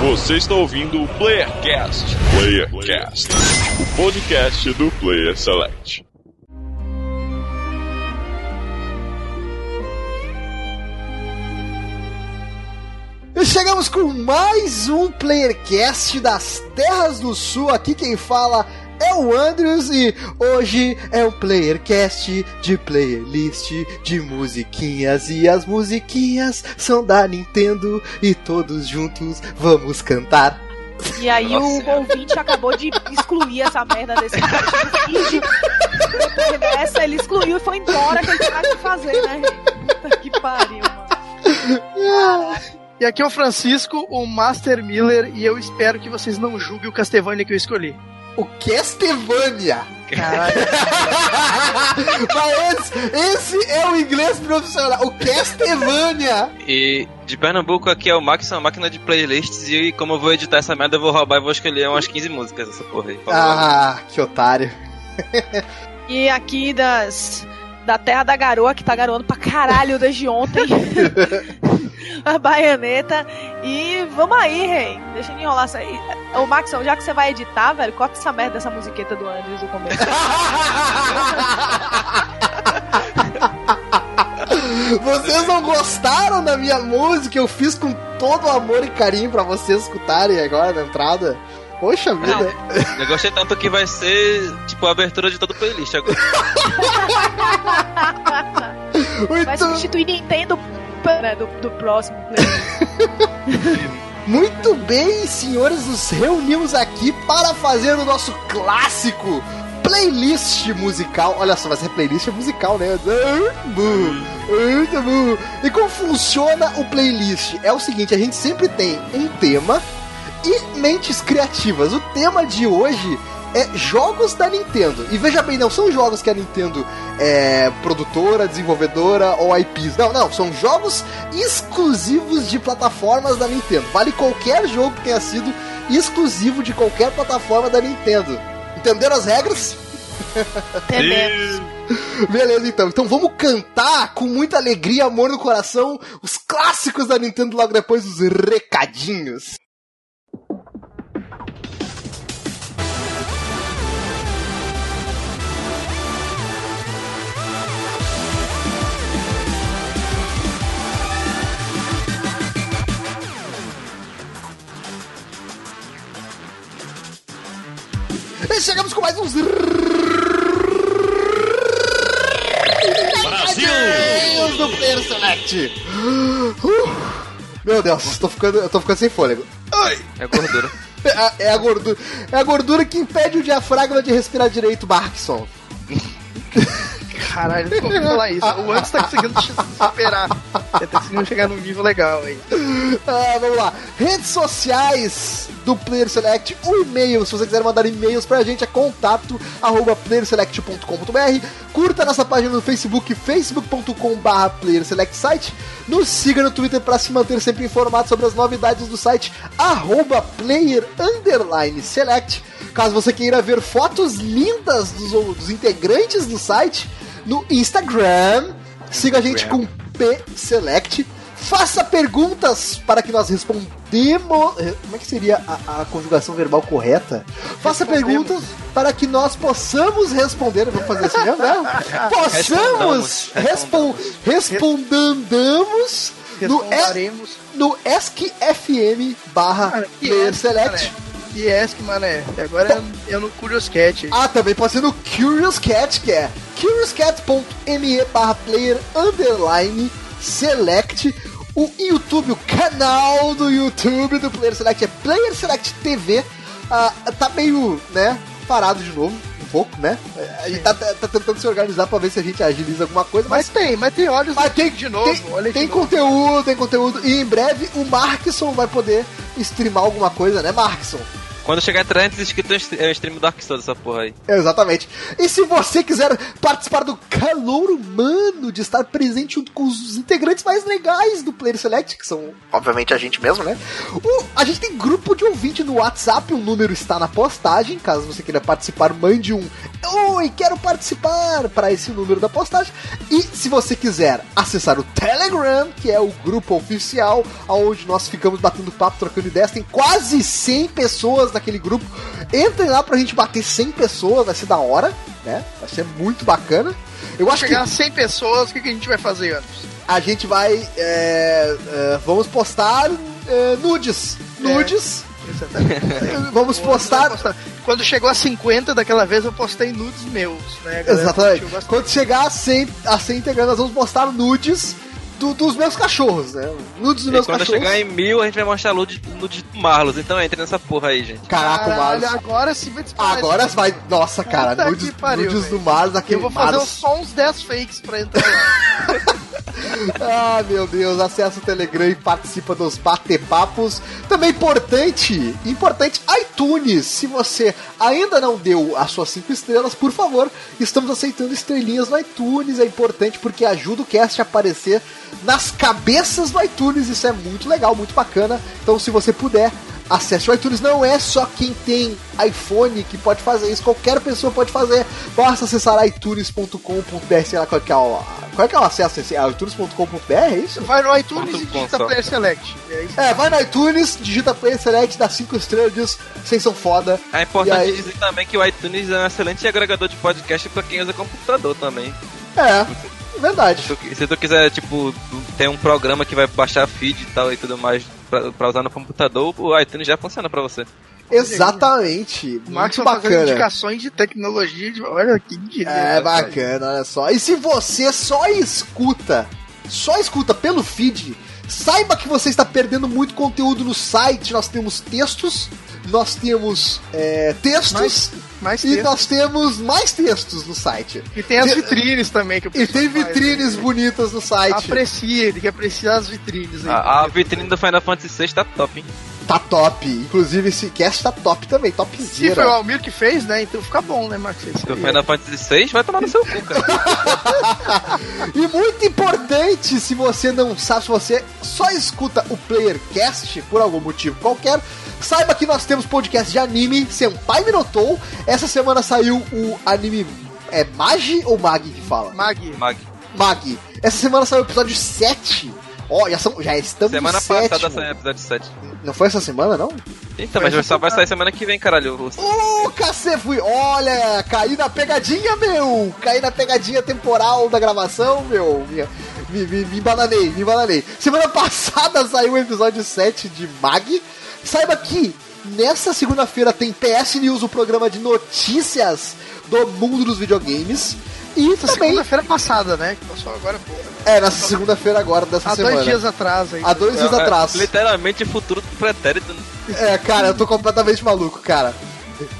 Você está ouvindo o Playercast. Playercast, o podcast do Player Select. E chegamos com mais um Playercast das Terras do Sul. Aqui quem fala é o Andrews e hoje é um Playercast de playlist de musiquinhas. E as musiquinhas são da Nintendo e todos juntos vamos cantar. E aí o ouvinte acabou de excluir essa merda desse vídeo. Depois dessa, ele excluiu e foi embora que ele tinha que fazer, né, gente? Puta que pariu, mano. E aqui é o Francisco, o Master Miller, e eu espero que vocês não julguem o Castlevania que eu escolhi. O Castlevania! Caralho. Mas esse, esse é o inglês profissional, o Castlevania! E de Pernambuco aqui é o Max, uma máquina de playlists e como eu vou editar essa merda, eu vou roubar e vou escolher umas 15 músicas dessa porra aí. Ah, que otário. E aqui das. Da Terra da Garoa, que tá garoando pra caralho desde ontem. a baianeta. E vamos aí, rei. Deixa eu enrolar isso aí. Ô, Maxon, já que você vai editar, velho, corta essa merda dessa musiqueta do Andrews do começo. Vocês não gostaram da minha música? Eu fiz com todo amor e carinho pra vocês escutarem agora na entrada. Poxa vida. Eu gostei tanto que vai ser, tipo, a abertura de todo o playlist agora. Vai Muito, substituir Nintendo né, do, do próximo playlist. muito bem, senhores, nos reunimos aqui para fazer o nosso clássico playlist musical. Olha só, vai ser playlist musical, né? E como funciona o playlist? É o seguinte, a gente sempre tem um tema e mentes criativas. O tema de hoje é jogos da Nintendo. E veja bem, não são jogos que a Nintendo é produtora, desenvolvedora ou IPs. Não, não, são jogos exclusivos de plataformas da Nintendo. Vale qualquer jogo que tenha sido exclusivo de qualquer plataforma da Nintendo. Entenderam as regras? Entendemos. Beleza, então. Então vamos cantar com muita alegria, amor no coração, os clássicos da Nintendo logo depois dos recadinhos. E chegamos com mais uns recadinhos do Player Select. Uh, meu Deus, tô ficando, eu tô ficando sem fôlego. Ai, É gordura. é, a- é a gordura, é a gordura que impede o diafragma de respirar direito, Barkson. Caralho, não vou falar isso. O Antes tá conseguindo se superar. Ele tá conseguindo chegar num nível legal aí. Ah, vamos lá. Redes sociais do Player Select, o e-mail, se você quiser mandar e-mails pra gente, é contato arroba playerselect.com.br. Curta nossa página no Facebook, facebook.com.br playerselectsite. Nos siga no Twitter para se manter sempre informado sobre as novidades do site, arroba player underline select. Caso você queira ver fotos lindas dos, dos integrantes do site, no Instagram, siga a gente com pselect. Faça perguntas para que nós respondemos. eh, Como é que seria a, a conjugação verbal correta? Faça perguntas para que nós possamos responder. Vamos fazer assim mesmo, né? Possamos respon, respondamos no, Respondaremos. no Ask FM barra Select. Que Ask, mané. E agora é, é no Curious Cat. Ah, também pode ser no Curious Cat, que é curiouscat.me barra player underline select. O YouTube, o canal do YouTube do Player Select é Player Select TV. Ah, tá meio, né, parado de novo, um pouco, né? A gente tá, tá- tá tentando se organizar pra ver se a gente agiliza alguma coisa, mas Mas tem, mas tem olhos mas tem, de novo. tem, olha tem novo. conteúdo, tem conteúdo. E em breve o Markson vai poder streamar alguma coisa, né, Markson? Quando chegar a 300 inscritos, o stream Dark Souls, essa porra aí. Exatamente. E se você quiser participar do calor humano, de estar presente junto com os integrantes mais legais do Player Select, que são, obviamente, a gente mesmo, né? O, a gente tem grupo de ouvinte no WhatsApp, o número está na postagem. Caso você queira participar, mande um Oi, quero participar para esse número da postagem. E se você quiser acessar o Telegram, que é o grupo oficial, onde nós ficamos batendo papo, trocando ideias, tem quase 100 pessoas naquele grupo. Entrem lá pra gente bater 100 pessoas, vai ser da hora, né? Vai ser muito bacana. Eu acho chegar que... a 100 pessoas, o que, que a gente vai fazer antes? A gente vai. É, é, vamos postar é, nudes. É. Nudes. Vamos postar. Quando chegou a 50 daquela vez, eu postei nudes meus, né? Exatamente. Quando chegar a 100, a 100 integrantes, nós vamos postar nudes do, dos meus cachorros, né? Nudes dos e meus quando cachorros. Quando chegar em mil, a gente vai mostrar nudes do Marlos. Então entre nessa porra aí, gente. Caraca, o Marlos. Agora sim vai disparar. Agora vai. Nossa, cara, nudes, pariu, nudes do Marlos aqui. Eu vou fazer Marlos. só uns 10 fakes pra entrar lá. ah, meu Deus, acessa o Telegram e participa dos bate-papos. Também importante, importante, iTunes. Se você ainda não deu as suas cinco estrelas, por favor, estamos aceitando estrelinhas no iTunes. É importante porque ajuda o cast a aparecer nas cabeças do iTunes. Isso é muito legal, muito bacana. Então, se você puder, acesse o iTunes. Não é só quem tem iPhone que pode fazer isso, qualquer pessoa pode fazer. Basta acessar iTunes.com.br, sei lá qual é o, qual é, que é o acesso esse iTunes.com.br, é isso? Vai no iTunes e digita Player Select. É, é, vai no iTunes, digita Player Select, dá 5 estrelas, diz vocês são foda. É importante aí... dizer também que o iTunes é um excelente agregador de podcast para quem usa computador também. É. Verdade. Se tu, se tu, quiser, tipo, ter um programa que vai baixar feed e tal e tudo mais pra, pra usar no computador, o iTunes já funciona pra você. Exatamente. O Max bacana. indicações de tecnologia. De... Olha que diria, É bacana, olha só. E se você só escuta, só escuta pelo feed, saiba que você está perdendo muito conteúdo no site. Nós temos textos, nós temos é, textos. Mais, mais e nós temos mais textos no site. E tem as vitrines também. Que e tem vitrines faz, bonitas no site. Aprecie, tem que apreciar as vitrines. Aí, a, a vitrine do Final Fantasy VI tá top, hein? Tá top. Inclusive esse cast tá top também, topzera. Se foi o Almir que fez, né? Então fica bom, né, Max? O Final Fantasy VI vai tomar no seu cu, cara. e muito importante, se você não sabe, se você só escuta o Playercast por algum motivo qualquer, saiba que nós temos podcast de anime, Senpai me notou. Essa semana saiu o anime. É Magi ou Mag que fala? Mag. Mag. Mag. Essa semana saiu o episódio 7 Ó, oh, já, são, já estamos Semana passada saiu o episódio 7. Não foi essa semana, não? Então, mas só vai sair semana que vem, caralho. Ô, cacete, fui. Olha, caí na pegadinha, meu. Caí na pegadinha temporal da gravação, meu. Me, me, me embananei, me embananei. Semana passada saiu o episódio 7 de Mag. Saiba que nessa segunda-feira tem PS News, o programa de notícias do mundo dos videogames. E Essa também... segunda-feira passada, né? Que passou agora pô. É, nessa segunda-feira agora dessa Há semana. Há dois dias atrás aí. Há dois é, dias é, atrás. Literalmente o futuro do pretérito. É, cara, eu tô completamente maluco, cara.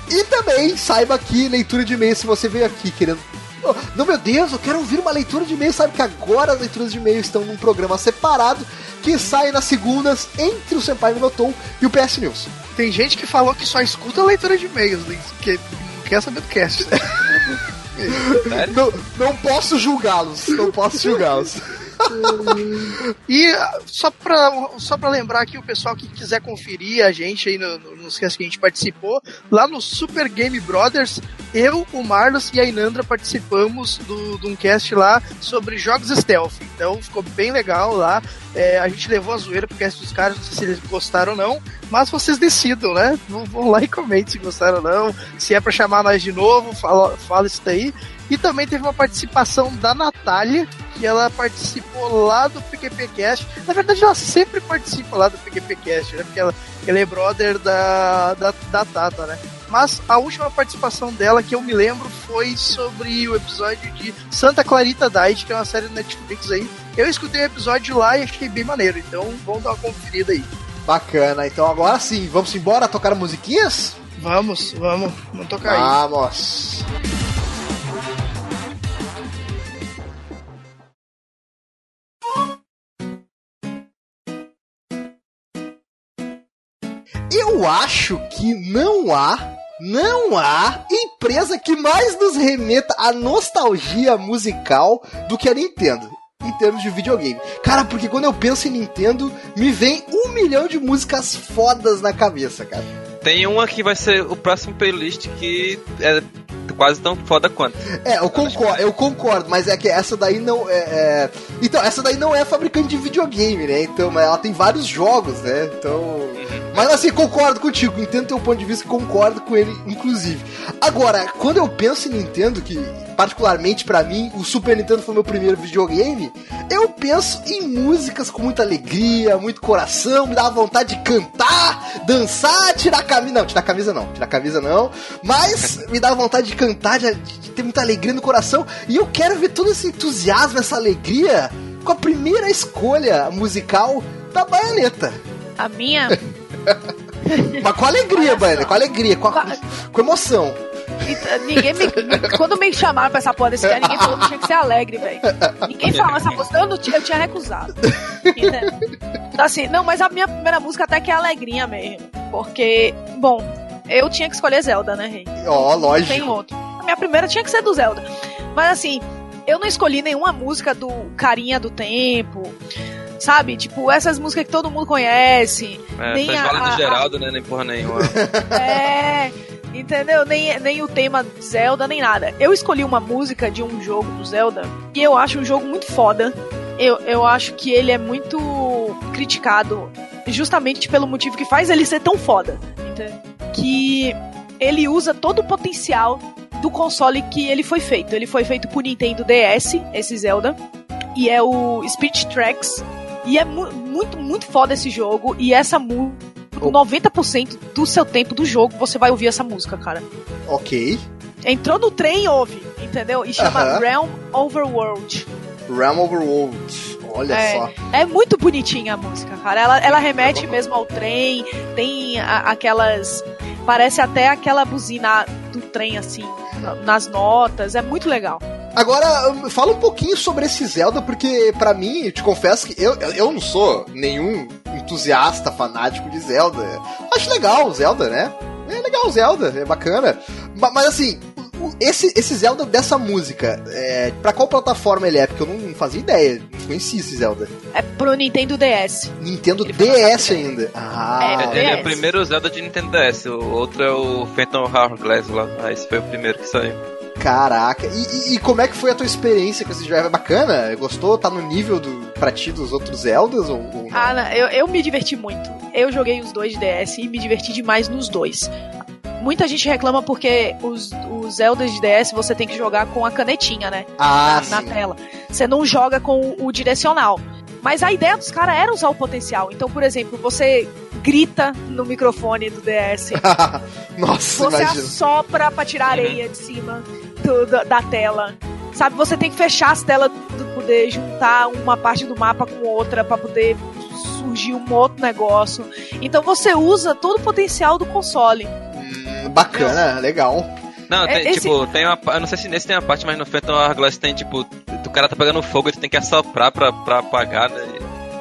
E também saiba que leitura de e-mail, se você veio aqui querendo. Oh, não, meu Deus, eu quero ouvir uma leitura de e-mail. Sabe que agora as leituras de e-mail estão num programa separado que sai nas segundas entre o Senpai Minotou e o PS News. Tem gente que falou que só escuta a leitura de e-mails, né? que não quer saber do cast. não, não posso julgá-los. Não posso julgá-los. e só pra, só pra lembrar aqui o pessoal que quiser conferir a gente aí no, no, nos que a gente participou, lá no Super Game Brothers, eu, o Marlos e a Inandra participamos do, de um cast lá sobre jogos stealth. Então ficou bem legal lá. É, a gente levou a zoeira pro cast dos caras, não sei se eles gostaram ou não, mas vocês decidam, né? Vão lá e comentem se gostaram ou não. Se é pra chamar nós de novo, fala, fala isso daí. E também teve uma participação da Natália, que ela participou lá do PQPcast. Na verdade, ela sempre participa lá do PQPcast, né? Porque ela, ela é brother da, da, da Tata, né? Mas a última participação dela que eu me lembro foi sobre o episódio de Santa Clarita Diet, que é uma série do Netflix aí. Eu escutei o episódio lá e achei bem maneiro, então vamos dar uma conferida aí. Bacana, então agora sim, vamos embora tocar musiquinhas? Vamos, vamos, vamos tocar aí. Vamos! Eu acho que não há não há empresa que mais nos remeta à nostalgia musical do que a Nintendo. Em termos de videogame. Cara, porque quando eu penso em Nintendo, me vem um milhão de músicas fodas na cabeça, cara. Tem uma que vai ser o próximo playlist que é quase tão foda quanto. É, eu concordo, eu concordo, mas é que essa daí não é, é, Então, essa daí não é fabricante de videogame, né? Então, ela tem vários jogos, né? Então. Uhum. Mas assim, concordo contigo, entendo teu ponto de vista, concordo com ele, inclusive. Agora, quando eu penso em Nintendo, que particularmente para mim, o Super Nintendo foi meu primeiro videogame, eu penso em músicas com muita alegria, muito coração, me dá vontade de cantar, dançar, tirar camisa. Não, tirar a camisa não, tirar a camisa não. Mas me dá vontade de cantar, de, de ter muita alegria no coração. E eu quero ver todo esse entusiasmo, essa alegria com a primeira escolha musical da baioneta. A minha. Mas com alegria, Baiana, com alegria, com, a, com emoção. Ninguém me, quando me chamaram pra essa porra desse cara, ninguém falou que tinha que ser alegre, velho. Ninguém falou essa música, eu, não tinha, eu tinha recusado. Então, assim, não, mas a minha primeira música até que é alegrinha mesmo. Porque, bom, eu tinha que escolher Zelda, né, rei? Ó, oh, lógico. Tem outro. A minha primeira tinha que ser do Zelda. Mas assim, eu não escolhi nenhuma música do Carinha do Tempo sabe? Tipo, essas músicas que todo mundo conhece. É, nem a, do Geraldo, a... né? Nem porra nenhuma. É. Entendeu? Nem, nem o tema Zelda, nem nada. Eu escolhi uma música de um jogo do Zelda que eu acho um jogo muito foda. Eu, eu acho que ele é muito criticado justamente pelo motivo que faz ele ser tão foda. Entendeu? Que ele usa todo o potencial do console que ele foi feito. Ele foi feito por Nintendo DS, esse Zelda, e é o Speech Tracks. E é mu muito, muito foda esse jogo. E essa música 90% do seu tempo do jogo você vai ouvir essa música, cara. Ok. Entrou no trem ouve, entendeu? E chama uh -huh. Realm Overworld. Realm Overworld. Olha é, só. É muito bonitinha a música, cara. Ela, ela remete mesmo ao trem, tem a, aquelas. Parece até aquela buzina do trem, assim, nas notas. É muito legal. Agora, hum, fala um pouquinho sobre esse Zelda, porque para mim, eu te confesso que eu, eu não sou nenhum entusiasta fanático de Zelda. Acho legal o Zelda, né? É legal o Zelda, é bacana. Mas, mas assim, esse, esse Zelda dessa música, é, pra qual plataforma ele é? Porque eu não fazia ideia, não conhecia esse Zelda. É pro Nintendo DS. Nintendo ele DS ainda. Ah, é, ele é o primeiro Zelda de Nintendo DS, o outro é o Phantom Hourglass lá. Ah, esse foi o primeiro que saiu. Caraca, e, e, como é que foi a tua experiência com esse jogo? É bacana? Gostou? Tá no nível do, pra ti dos outros Zeldas? Ou, ou ah, não, eu, eu me diverti muito. Eu joguei os dois de DS e me diverti demais nos dois. Muita gente reclama porque os, os Zeldas de DS você tem que jogar com a canetinha, né? Ah, na, na tela. Você não joga com o direcional. Mas a ideia dos caras era usar o potencial. Então, por exemplo, você grita no microfone do DS. Nossa, Você imagina. assopra pra tirar areia de cima do, do, da tela. Sabe, você tem que fechar as telas para poder juntar uma parte do mapa com outra para poder surgir um outro negócio. Então você usa todo o potencial do console. Hum, bacana, legal. Não, é, tem, esse... tipo, tem uma. Eu não sei se nesse tem uma parte, mas no Phantom Hourglass tem, tipo, o cara tá pegando fogo, ele tem que assoprar pra, pra apagar, né?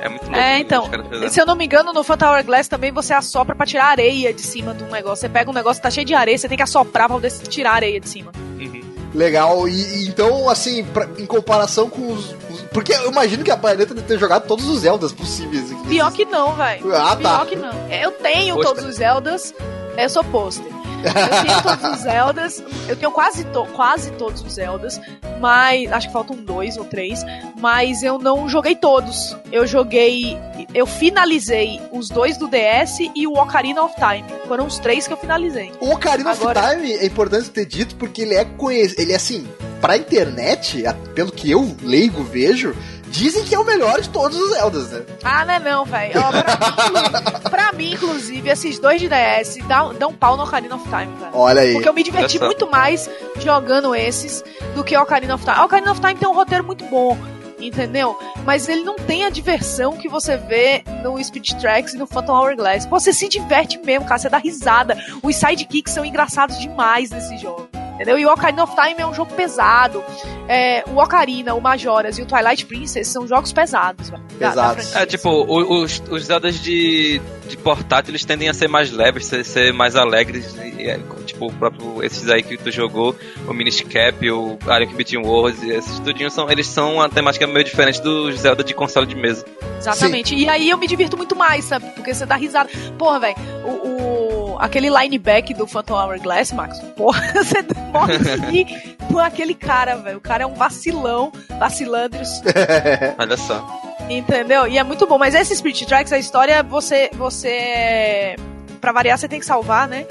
É muito louco. É, então. Se eu não me engano, no Phantom Hourglass também você assopra pra tirar areia de cima de um negócio. Você pega um negócio que tá cheio de areia, você tem que assoprar pra poder tirar areia de cima. Uhum. Legal, e, e, então, assim, pra, em comparação com os, os, Porque eu imagino que a Planeta deve ter jogado todos os Zeldas possíveis. Pior que não, velho. Ah, Pior tá. que não. Eu tenho todos os Zeldas, eu sou pôster. Eu tenho todos os Zeldas. Eu tenho quase, to quase todos os Zeldas. Mas. Acho que faltam dois ou três. Mas eu não joguei todos. Eu joguei. Eu finalizei os dois do DS e o Ocarina of Time. Foram os três que eu finalizei. O Ocarina Agora... of Time é importante ter dito porque ele é conhecido. Ele é assim. Pra internet, pelo que eu leigo vejo, Dizem que é o melhor de todos os Zeldas, né? Ah, não é não, velho. Pra, pra, mim, inclusive, esses dois de DS dão, dão pau no Ocarina of Time, velho. Olha aí. Porque eu me diverti muito mais jogando esses do que o Ocarina of Time. O Ocarina of Time tem um roteiro muito bom, entendeu? Mas ele não tem a diversão que você vê no Speed Tracks e no Phantom Hourglass. Você se diverte mesmo, cara, você dá risada. Os sidekicks são engraçados demais nesse jogo. Entendeu? E o Ocarina of Time é um jogo pesado. É, o Ocarina, o Majoras e o Twilight Princess são jogos pesados. velho, da- da Pesados. É, tipo, os, os Zeldas de, de portátil, eles tendem a ser mais leves, ser, ser mais alegres. E, é, tipo, o próprio, esses aí que tu jogou, o Minish Cap, o Ariok Between Worlds, e esses tudinhos, são, eles são uma temática meio diferente dos Zelda de console de mesa. Exatamente. E aí eu me divirto muito mais, sabe? Porque você dá risada. Porra, velho, o, o- aquele lineback do Phantom Hourglass, Max, porra, você morre de rir por aquele cara, velho. O cara é um vacilão, vacilandros, Olha só. entendeu? E é muito bom. Mas esse Spirit Tracks, a história, você. você Pra variar, você tem que salvar, né?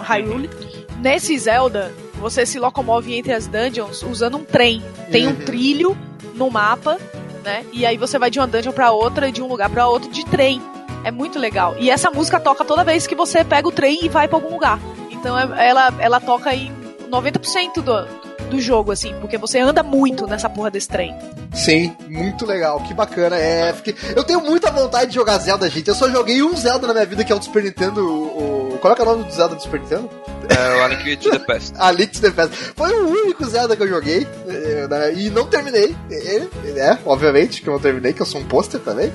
Hyrule. Nesse Zelda, você se locomove entre as dungeons usando um trem. Tem um Uhum. trilho no mapa, né? E aí você vai de uma dungeon pra outra, de um lugar pra outro de trem. É muito legal. E essa música toca toda vez que você pega o trem e vai pra algum lugar. Então é- ela, ela toca em 90% do, do jogo, assim, porque você anda muito nessa porra desse trem. Sim, muito legal, que bacana. É, fiquei- eu tenho muita vontade de jogar Zelda, gente. Eu só joguei um Zelda na minha vida, que é o do Super Nintendo. O, qual é, é o nome do Zelda do Super Nintendo? É o A Link to the Past. A Link to the Past. Foi o único Zelda que eu joguei eh, né, e não terminei. É, obviamente que eu não terminei, que eu sou um pôster também.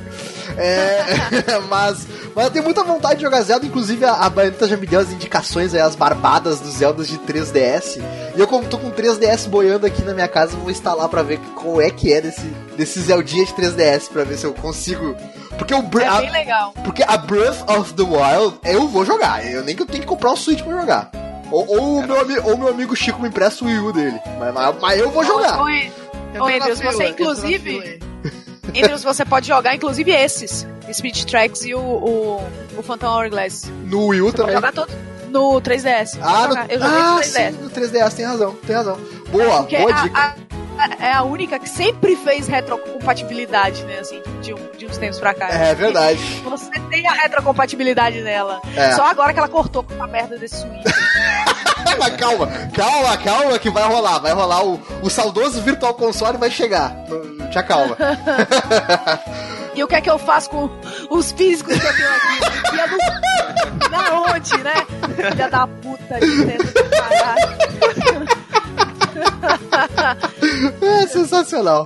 É, mas, mas eu tenho muita vontade de jogar Zelda. Inclusive, a, a Bayonetta já me deu as indicações, aí, as barbadas dos Zeldas de 3DS. E eu, como tô com 3DS boiando aqui na minha casa, vou instalar pra ver qual é que é desse, desse Zeldinha de 3DS, pra ver se eu consigo. Porque o Br- É a- bem legal. porque a Breath of the Wild eu vou jogar. Eu nem que eu tenho que comprar o Switch pra jogar. Ou, ou o meu, ami- ou meu amigo Chico me empresta o Wii U dele. Mas, mas- mas eu vou jogar. Oi, Oi, Deus, fila, você, inclusive- entre os você pode jogar, inclusive esses. Speed Tracks e o, o, o Phantom Hourglass. No Wii U Você pode também. jogar todos no 3DS. Pode Ah, no. Eu joguei ah no 3DS. sim, no 3DS, tem razão, tem razão. Boa, Porque boa a- dica. a- a- é a única que sempre fez retrocompatibilidade, né? Assim, de, um- de uns tempos pra cá. É verdade. Você tem a retrocompatibilidade nela. É. Só agora que ela cortou com a merda desse Switch. Mas calma, calma, calma que vai rolar. Vai rolar o, o saudoso Virtual Console vai chegar. Te acalma. E o que é que eu faço com os físicos que eu tenho aqui? Enfia no... Na onde, né? Filha da puta, do caralho. É sensacional.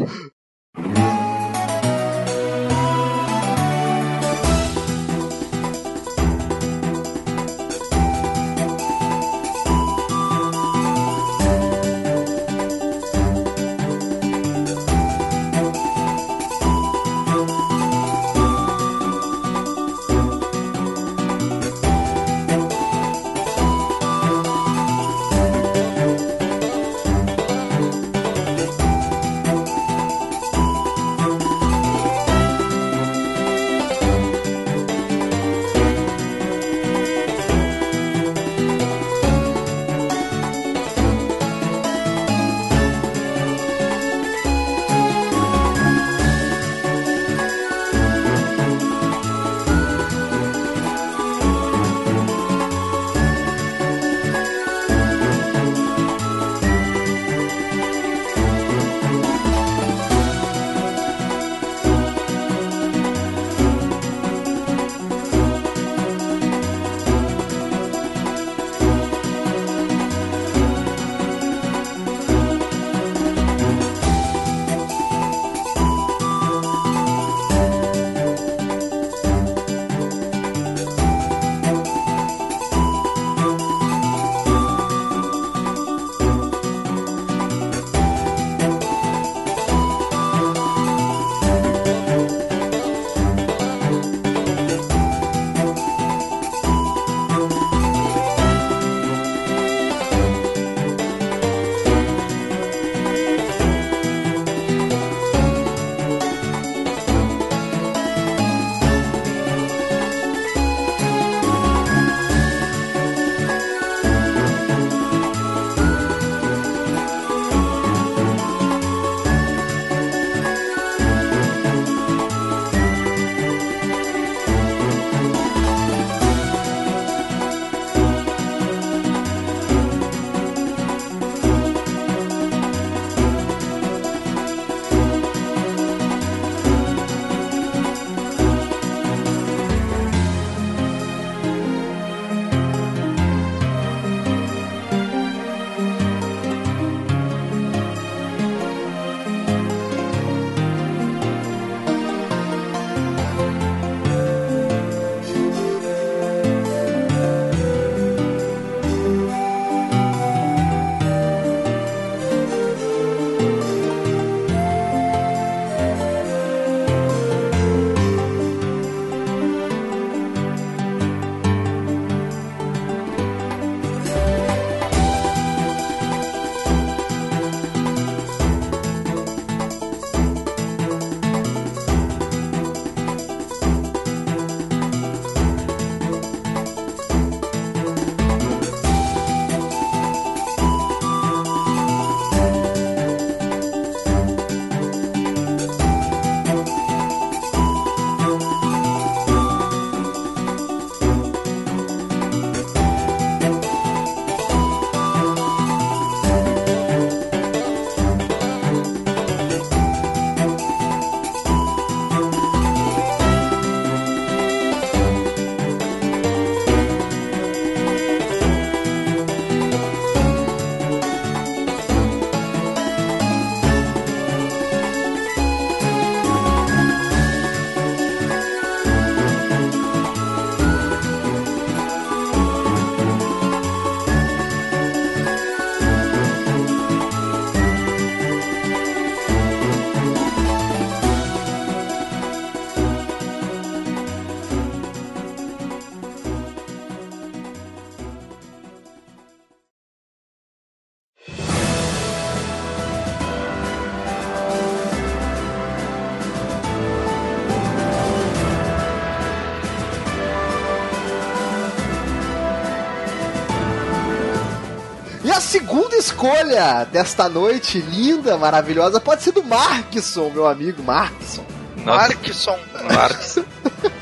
Escolha desta noite linda, maravilhosa, pode ser do Markson, meu amigo Markson. Markson. Marx.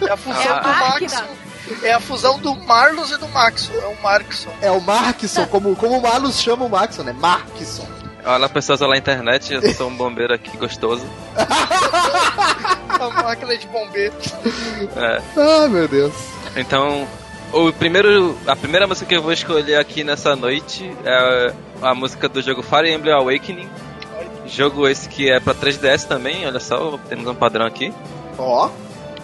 É a fusão É do. Maxon. É a fusão do Marlos e do Maxon. É o Markson. É o Markson, como, como o Marlos chama o Markson, né? Markson. Olha, pessoas lá na internet, eu sou um bombeiro aqui gostoso. A máquina de bombeiro. É, Ai, meu Deus. então, o primeiro, a primeira música que eu vou escolher aqui nessa noite é a música do jogo Fire Emblem Awakening. Jogo esse que é pra 3DS também, olha só, temos um padrão aqui. Ó,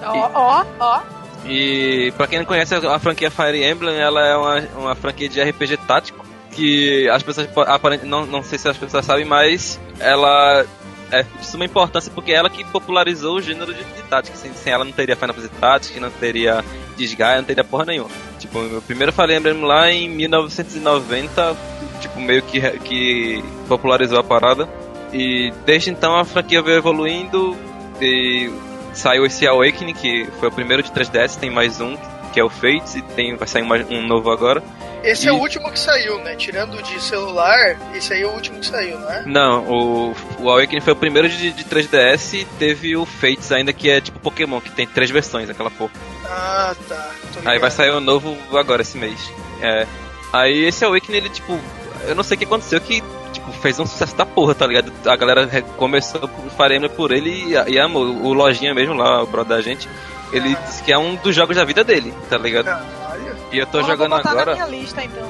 Ó, ó, ó. E pra quem não conhece a franquia Fire Emblem, ela é uma, uma franquia de RPG tático que as pessoas po- aparent- não, não sei se as pessoas sabem, mas ela é de suma importância porque é ela que popularizou o gênero de, de tática. Sem, sem ela não teria Final Fantasy Tactics, não teria Disgaea, não teria porra nenhuma. Tipo, o primeiro Fire Emblem lá em 1990, tipo, meio que, que popularizou a parada. E desde então a franquia veio evoluindo e saiu esse Awakening, que foi o primeiro de 3DS, tem mais um, que é o Fates, e tem, vai sair mais um novo agora. Esse E- é o último que saiu, né? Tirando de celular, esse aí é o último que saiu, não é? Não, o, o Awakening foi o primeiro de, de 3DS e teve o Fates ainda, que é tipo Pokémon, que tem três versões, aquela porra. Ah, tá. Aí vai sair o novo agora esse mês. É. Aí esse Awakening, ele, tipo, eu não sei o que aconteceu, que, tipo, fez um sucesso da porra, tá ligado? A galera começou o Fire Emblem por ele e, e amou. O Lojinha mesmo lá, o brother da gente, ele disse que é um dos jogos da vida dele, tá ligado? Caralho. E eu tô jogando agora. lista então.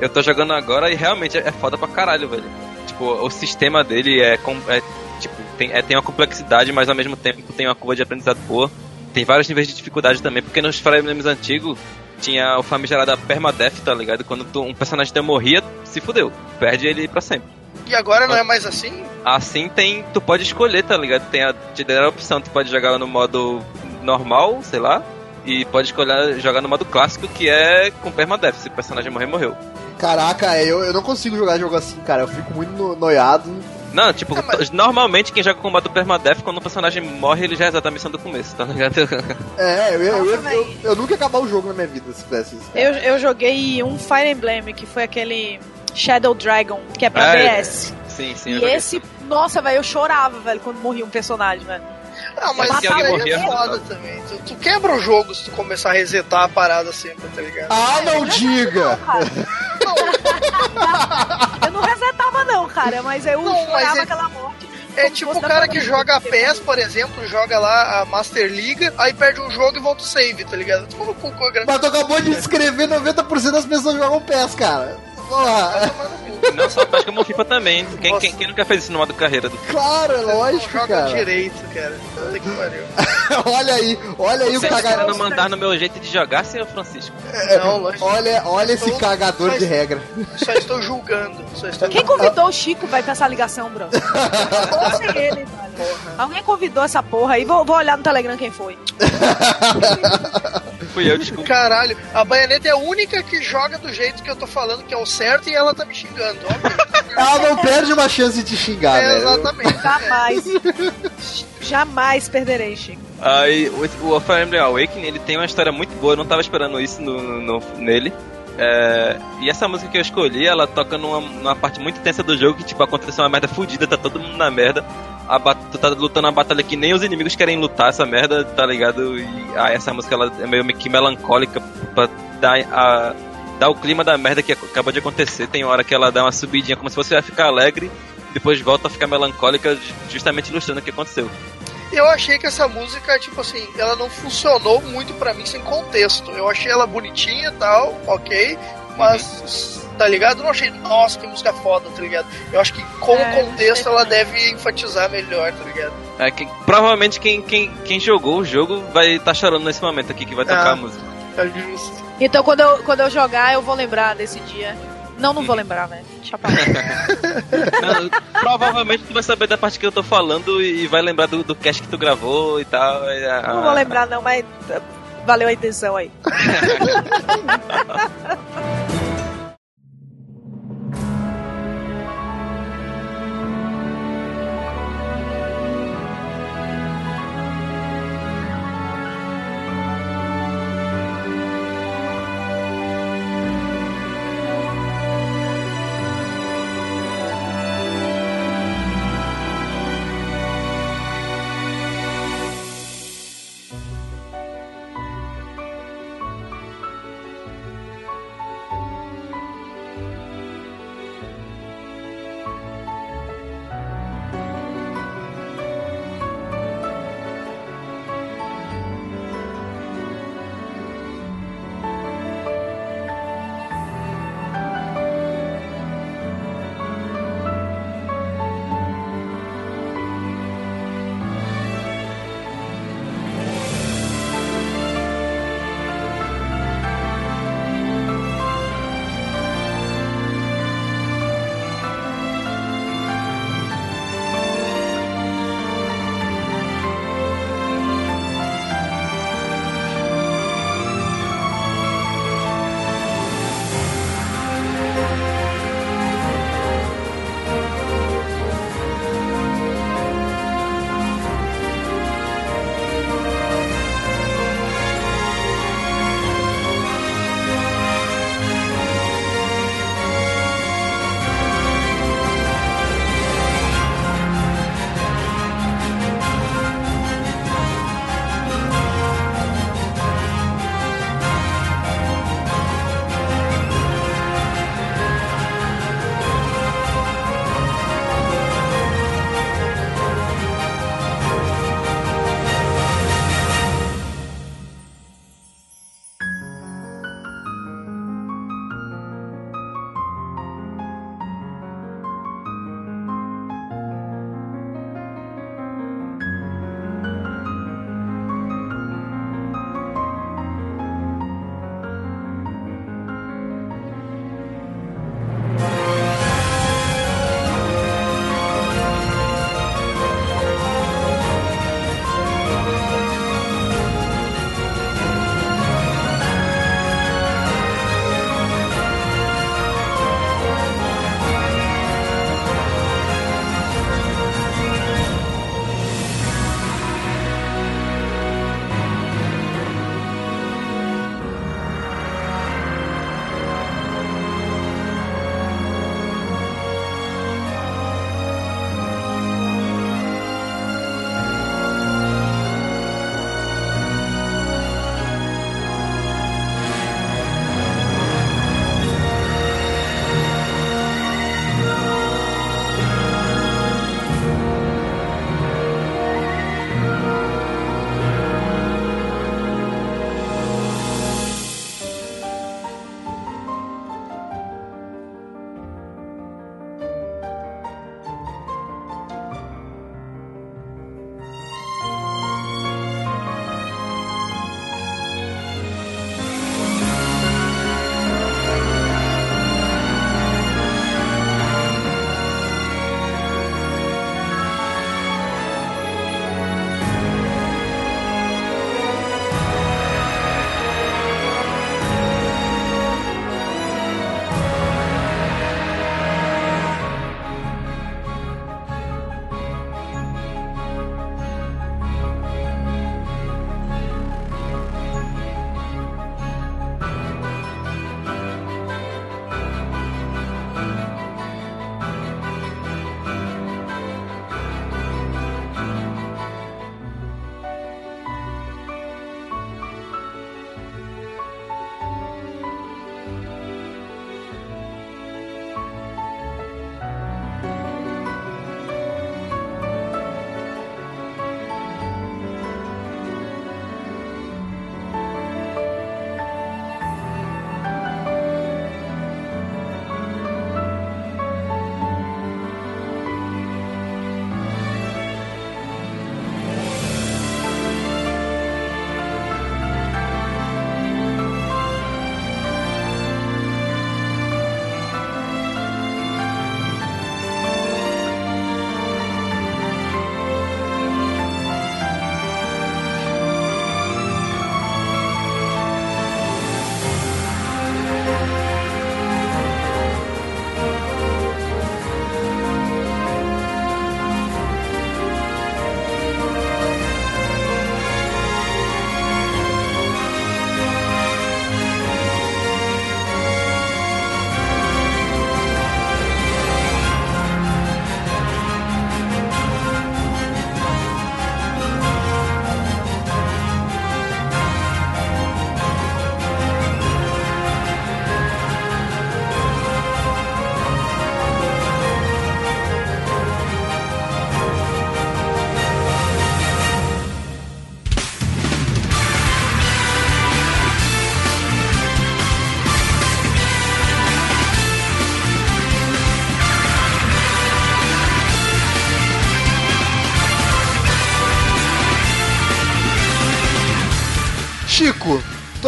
Eu tô jogando agora e realmente é é foda pra caralho, velho. Tipo, o sistema dele é, é tipo, tem, é, tem uma complexidade, mas ao mesmo tempo tem uma curva de aprendizado boa. Tem vários níveis de dificuldade também, porque nos Fire Emblems antigos tinha o famigerado permadeath, tá ligado? Quando tu- um personagem teu morria, se fudeu. Perde ele pra sempre. E agora não é mais assim? Assim tem. Tu pode escolher, tá ligado? Tem a, te deram a opção, tu pode jogar no modo normal, sei lá. E pode escolher jogar no modo clássico, que é com permadeath. Se o personagem morrer, morreu. caraca, eu, eu não consigo jogar jogo assim, cara. Eu fico muito no- noiado. Não, tipo, Ah, mas- normalmente quem joga com modo permadeath, quando o personagem morre, ele já exata a missão do começo, tá ligado? É, eu, eu, eu, eu, eu nunca ia acabar o jogo na minha vida se fizesse isso. Eu, eu joguei um Fire Emblem, que foi aquele Shadow Dragon, que é pra Ah, é. DS. sim, sim. eu E esse, nossa, velho, eu chorava, velho, quando morria um personagem, velho. Ah, mas Se isso alguém aí morrer, é foda não. também. Tu, tu quebra o jogo se tu começar a resetar a parada sempre, tá ligado? Ah, não diga! Eu não resetava, não, cara, mas eu Não, mas é- aquela morte. É tipo o cara que joga PES, por exemplo, joga lá a Master League, aí perde um jogo e volta o save, tá ligado? A. Mas tu acabou de descrever 90% das pessoas jogam PES, cara. Porra, Não só acho como o FIFA também. Quem, quem, quem nunca fez isso no modo carreira do claro, é lógico, joga cara. direito, cara. Puta que pariu. olha aí, olha aí o Você tá cagador. querendo mandar no meu jeito de jogar, senhor Francisco? Não, lógico. Olha, olha esse Tô- cagador mas- de regra. Só estou julgando. Só estou Quem convidou o Chico, vai pra essa ligação, bro? Ou sem ele, velho. Alguém convidou essa porra aí. Vou, vou olhar no Telegram quem foi. Fui eu, desculpa. Caralho, a Baioneta é a única que joga do jeito que eu tô falando que é o certo e ela tá me xingando. Ela não perde uma chance de te xingar, É, velho. exatamente. Jamais. Jamais perderei, Chico. Aí, o, o Fire Emblem Awakening, ele tem uma história muito boa, eu não tava esperando isso no, no- nele. É, e essa música que eu escolhi, ela toca numa, numa parte muito tensa do jogo, que tipo, aconteceu uma merda fodida, tá todo mundo na merda. A bat- tu tá lutando uma batalha que nem os inimigos querem lutar, essa merda, tá ligado? E ah, essa música ela é meio que melancólica pra dar, a, dar o clima da merda que ac- acabou de acontecer. Tem hora que ela dá uma subidinha como se fosse vai ficar alegre, depois volta a ficar melancólica, ju- justamente ilustrando o que aconteceu. Eu achei que essa música, tipo assim, ela não funcionou muito pra mim sem contexto. Eu achei ela bonitinha e tal, ok, mas, tá ligado? Eu não achei, nossa, que música foda, tá ligado? Eu acho que com É, o contexto ela deve enfatizar melhor, tá ligado? É que provavelmente quem, quem, quem jogou o jogo vai estar chorando nesse momento aqui que vai tocar Ah. a música. É justo. Então quando eu, quando eu jogar, eu vou lembrar desse dia. Não, não vou lembrar, velho. Deixa pra lá. Não, provavelmente tu vai saber da parte que eu tô falando e vai lembrar do, do cast que tu gravou e tal. ah, Não vou lembrar, não, mas uh, valeu a intenção aí.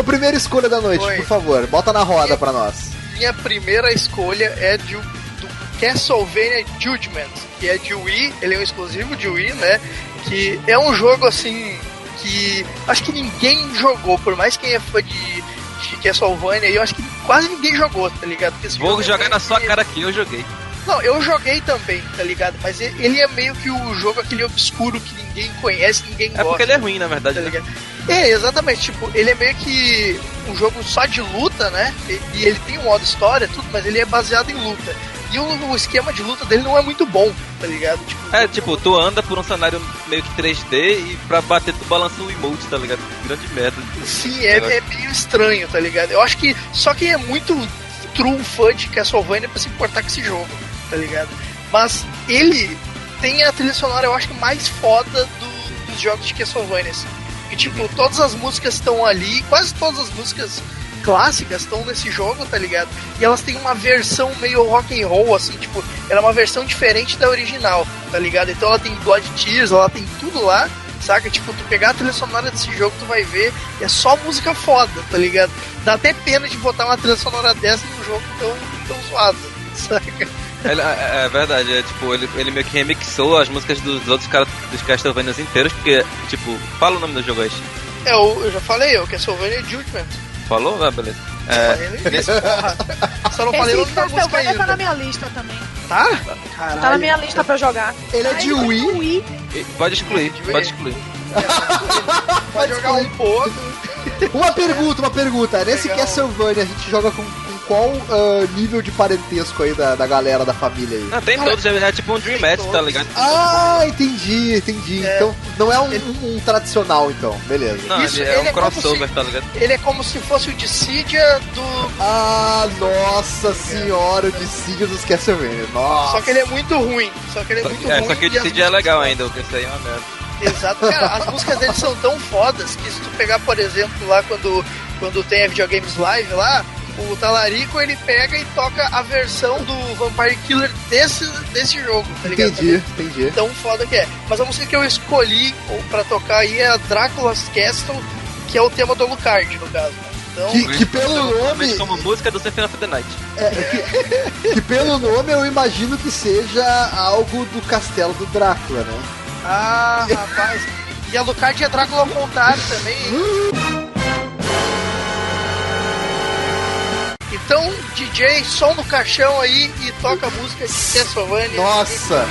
primeira escolha da noite, Oi. por favor, bota na roda pra nós. Minha primeira escolha é de, do Castlevania Judgment, que é de Wii, ele é um exclusivo de Wii, né? Que é um jogo assim que acho que ninguém jogou, por mais quem é fã de, de Castlevania, eu acho que quase ninguém jogou, tá ligado? Porque esse Vou jogo é jogar meio na sua que- cara aqui, eu joguei. Não, eu joguei também, tá ligado? Mas ele é meio que o jogo aquele obscuro que ninguém conhece, ninguém É gosta. porque ele é ruim, na verdade. tá né? É, exatamente, tipo, ele é meio que um jogo só de luta, né? E, e ele tem um modo história, tudo, mas ele é baseado em luta. E o, o esquema de luta dele não é muito bom, tá ligado? Tipo, É, tipo, tu anda por um cenário meio que 3D e pra bater tu balança o emote, tá ligado? Grande merda. sim, é, é meio estranho, tá ligado? Eu acho que só quem é muito true fã de Castlevania pra se importar com esse jogo, tá ligado? Mas ele tem a trilha sonora, eu acho que mais foda do- dos jogos de Castlevania, assim. Que, tipo, todas as músicas estão ali, quase todas as músicas clássicas estão nesse jogo, tá ligado? E elas têm uma versão meio rock and roll, assim, tipo, ela é uma versão diferente da original, tá ligado? Então ela tem Blood Tears, ela tem tudo lá, saca? Tipo, tu pegar a trilha sonora desse jogo, tu vai ver, é só música foda, tá ligado? Dá até pena de botar uma trilha sonora dessa num jogo tão, tão zoado, saca? Ele- é, é verdade, é tipo, ele, ele meio que remixou as músicas dos outros caras dos Castlevanias inteiros, porque, tipo, fala o nome do jogo aí. É, eu, eu já falei, o Castlevania Judgment. Falou? Ah, beleza. Início, porra. Só não falei Esse Castlevania tá na minha lista também. Tá? Tá na minha lista pra jogar. Ele é de Wii. Wii. E Pode excluir, pode excluir. Pode jogar um pouco. Uma pergunta, uma pergunta. Nesse Legal. Castlevania a gente joga com qual ah, nível de parentesco aí da, da galera da família aí? Ah, tem todos, é é tipo um Dream Match, tá ligado? Ah, entendi, entendi. É. Então não é um, um- um tradicional, então, beleza. Não, Isso, ele é ele um é como crossover, se- tá ligado? Ele é como se fosse o Dissidia do. Ah, nossa senhora, o dissídio dos Castlevania. Nossa. Só que ele é muito ruim. Só que ele é Só muito é, ruim. só que o Decide é legal ainda, o que isso aí é uma merda. Exato, cara, as músicas dele são tão fodas que se tu pegar, por exemplo, lá quando, quando tem a videogames live lá, o Talarico ele pega e toca a versão do Vampire Killer desse, desse jogo, tá ligado? Entendi, entendi. Tão foda que é. Mas a música que eu escolhi pra tocar aí é a Drácula's Castle, que é o tema do Alucard, no caso. Então, Que, que pelo nome, como música do Symphony of the Night. que pelo nome eu imagino que seja algo do castelo do Drácula, né? ah, rapaz. E Alucard é Drácula ao contrário também. Então, DJ, som no caixão aí e toca a música de Castlevania. Nossa!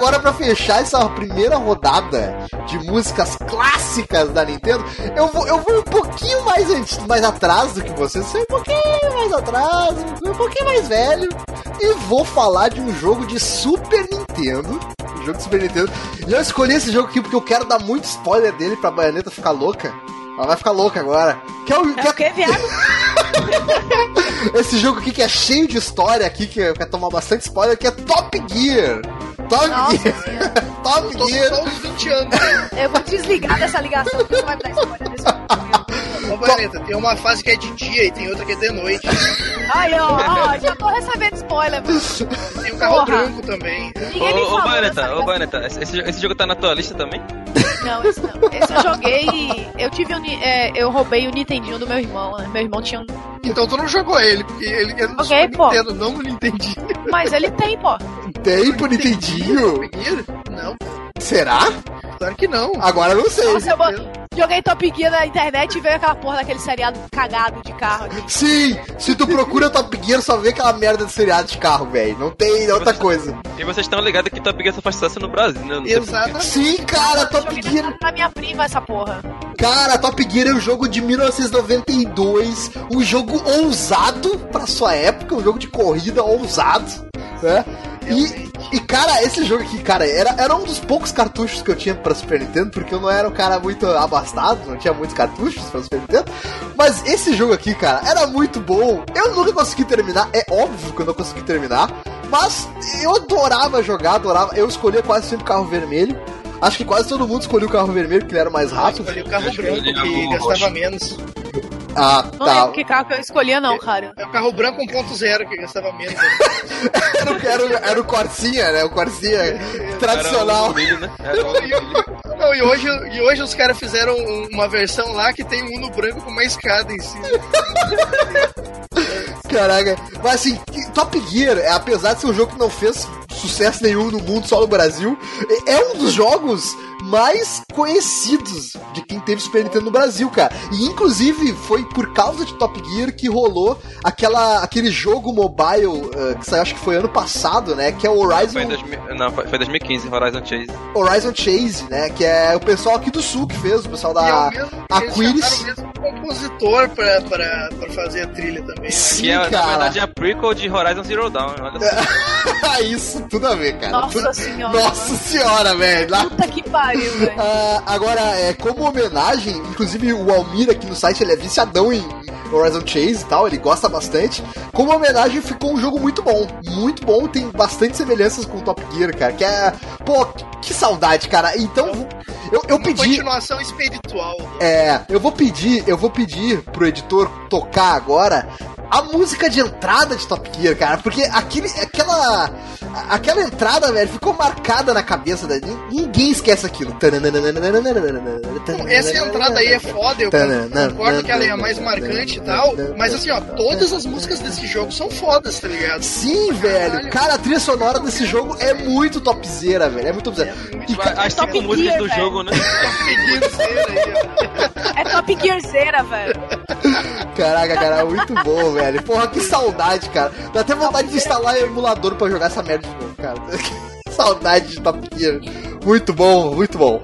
Agora, pra fechar essa primeira rodada de músicas clássicas da Nintendo, eu vou, eu vou um pouquinho mais, antes, mais atrás do que vocês, um pouquinho mais atrás, um pouquinho mais velho, e vou falar de um jogo de Super Nintendo. Um jogo de Super Nintendo. E eu escolhi esse jogo aqui porque eu quero dar muito spoiler dele pra Baioneta ficar louca. Ela vai ficar louca agora. Que é o, que É o quê, viado? Esse jogo aqui que é cheio de história aqui, que quer tomar bastante spoiler, que é Top Gear. Top Nossa Gear. Top Tô Gear. só uns 20 anos. Eu vou desligar dessa ligação, porque você vai me dar spoiler desse Vaneta, tem uma fase que é de dia e tem outra que é de noite. Ai, ó, ó, já tô recebendo spoiler, mano. Tem o carro Porra. branco também. Ninguém Ô, ô Baneta, ô. Baneta, esse, esse jogo tá na tua lista também? Não, esse não. Esse eu joguei. Eu tive um. é, eu roubei o Nintendinho do meu irmão. né? Meu irmão tinha um. Então tu não jogou ele, porque ele é no Super pô. Nintendo, não no Nintendinho. Mas ele tem, pô. Tem pro Nintendinho? Não, Será? claro que não. Agora eu não sei. Nossa, eu joguei Top Gear na internet e veio aquela porra daquele seriado cagado de carro. aqui. Sim, se tu procura Top Gear, só vê aquela merda de seriado de carro, velho. Não tem outra coisa. E vocês estão ligados que Top Gear só faz sucesso no Brasil, né? Exatamente. Sim, cara, Top na Gear. da minha prima essa porra. Cara, Top Gear é um jogo de 1992, um jogo ousado pra sua época, um jogo de corrida ousado, né? E, e, cara, esse jogo aqui, cara, era, era um dos poucos cartuchos que eu tinha pra Super Nintendo, porque eu não era um cara muito abastado, não tinha muitos cartuchos pra Super Nintendo. Mas esse jogo aqui, cara, era muito bom. Eu nunca consegui terminar, é óbvio que eu não consegui terminar, mas eu adorava jogar, adorava. Eu escolhia quase sempre o carro vermelho. Acho que quase todo mundo escolheu o carro vermelho, porque ele era mais rápido. Escolhi o carro Eu branco que gastava roxo. menos. Ah, Não tá. lembro que carro que eu escolhia, não, cara. É o carro branco 1.0 que gastava menos. Era, o- era, o- era o Corsinha, né? O Corsinha tradicional. Era o né? Era o milho. Não, e hoje, e hoje os caras fizeram um- uma versão lá que tem um Uno branco com uma escada em cima. Caraca. Mas assim, Top Gear, é, apesar de ser um jogo que não fez sucesso nenhum no mundo, só no Brasil, é um dos jogos mais conhecidos de quem teve Super Nintendo no Brasil, cara. E inclusive foi por causa de Top Gear que rolou aquela, aquele jogo mobile eh, que saiu, acho que foi ano passado, né? Que é o Horizon, Foi em 2000 não, foi, foi 2015, Horizon Chase. Horizon Chase, né? Que é o pessoal aqui do sul que fez, o pessoal é o da. mesmo, a eles Quiris- chamaram o mesmo compositor pra, pra, pra fazer a trilha também. né? Sim, Que é, na cara. verdade, é a prequel de Horizon Zero Dawn. Olha só. Isso, tudo a ver, cara. Nossa Tudo- senhora. Nossa senhora, velho. Puta que pariu, velho. Ah, agora, é, como homenagem, inclusive o Almir aqui no site ele é viciadão em Horizon Chase e tal, ele gosta bastante. Como homenagem ficou um jogo muito bom, muito bom, tem bastante semelhanças com o Top Gear, cara, que é, pô, que saudade, cara. Então, eu, eu Uma pedi, continuação espiritual. é, eu vou pedir, eu vou pedir pro editor tocar agora a música de entrada de Top Gear, cara, porque aquele, aquela, aquela entrada, velho, ficou marcada na cabeça da ninguém esquece aquilo. Essa entrada aí é foda, eu concordo que ela é a mais marcante e tal, mas assim, ó, todas as músicas desse jogo são fodas, tá ligado? Sim, velho. Cara, a trilha sonora desse jogo é muito topzera, velho. É muito topzera. E, ca- As Top músicas Gear, do velho. jogo, né? É Top Gearzeira, velho. Caraca, cara, é muito bom, velho. Porra, que saudade, cara. Dá até vontade de instalar emulador pra jogar essa merda de novo, cara. saudade de Top Gear. Muito bom, muito bom.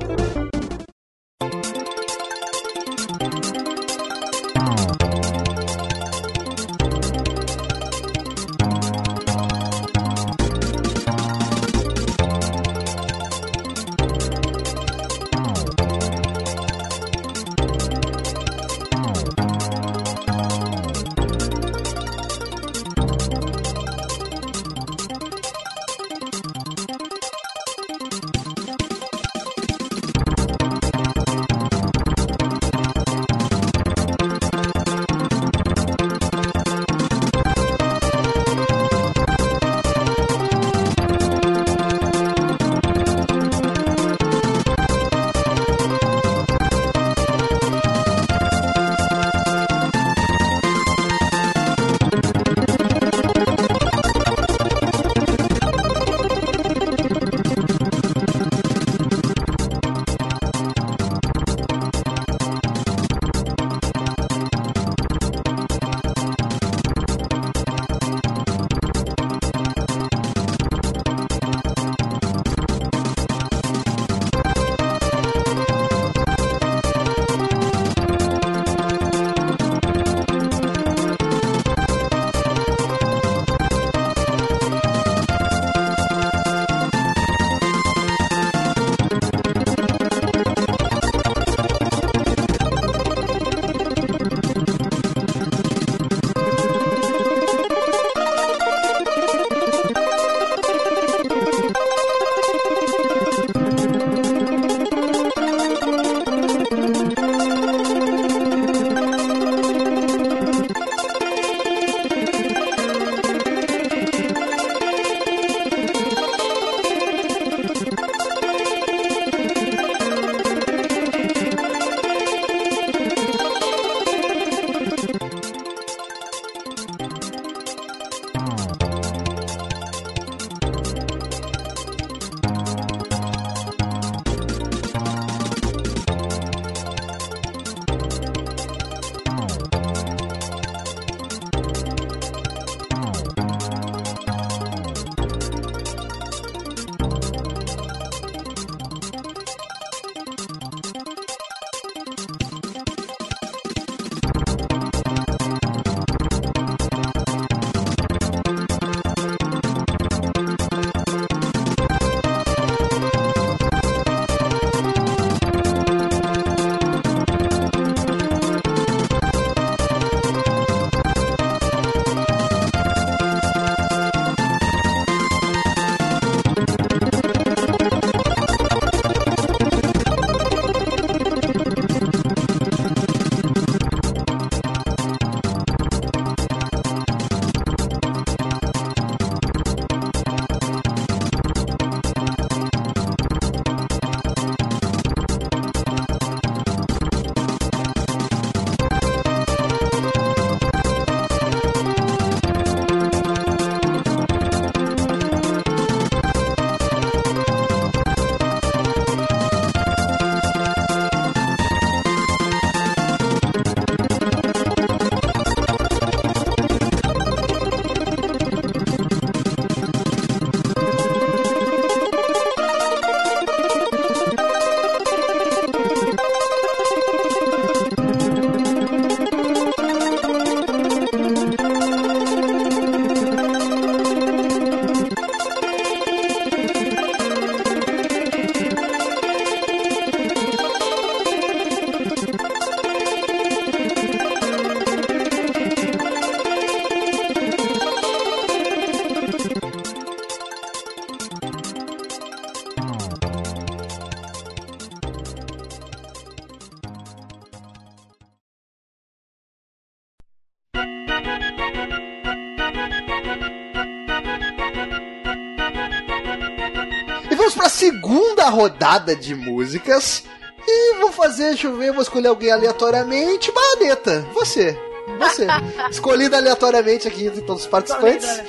Rodada de músicas. E vou fazer, deixa eu ver, vou escolher alguém aleatoriamente. Baneta, você. Você. Escolhida aleatoriamente aqui entre todos os participantes.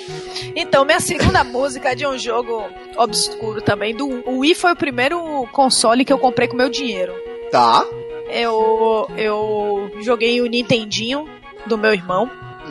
Então, minha segunda música é de um jogo obscuro também. Do o Wii foi o primeiro console que eu comprei com meu dinheiro. Tá. Eu, eu joguei o Nintendinho do meu irmão,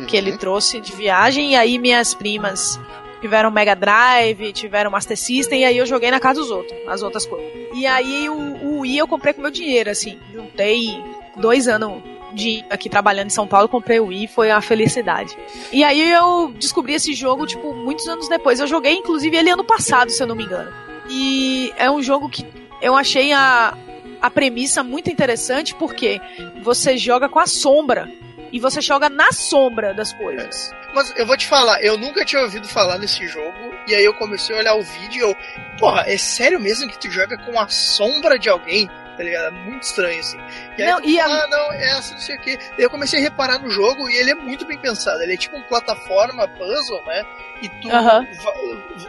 que ele trouxe de viagem, e aí minhas primas tiveram Mega Drive, tiveram Master System, e aí eu joguei na casa dos outros, as outras coisas. E aí o, o Wii eu comprei com meu dinheiro, assim, juntei dois anos de aqui trabalhando em São Paulo, comprei o Wii, foi uma felicidade. E aí eu descobri esse jogo, tipo, muitos anos depois. Eu joguei, inclusive, ele ano passado, se eu não me engano. E é um jogo que eu achei a, a premissa muito interessante, porque você joga com a sombra. E você joga na sombra das coisas. Mas eu vou te falar, eu nunca tinha ouvido falar desse jogo, e aí eu comecei a olhar o vídeo e eu, porra, é sério mesmo que tu joga com a sombra de alguém? Tá ligado? É muito estranho, assim. E aí Não, tu e a- ah, não, é essa, não sei o quê. Eu comecei a reparar no jogo e ele é muito bem pensado. Ele é tipo um plataforma puzzle, né? E tu,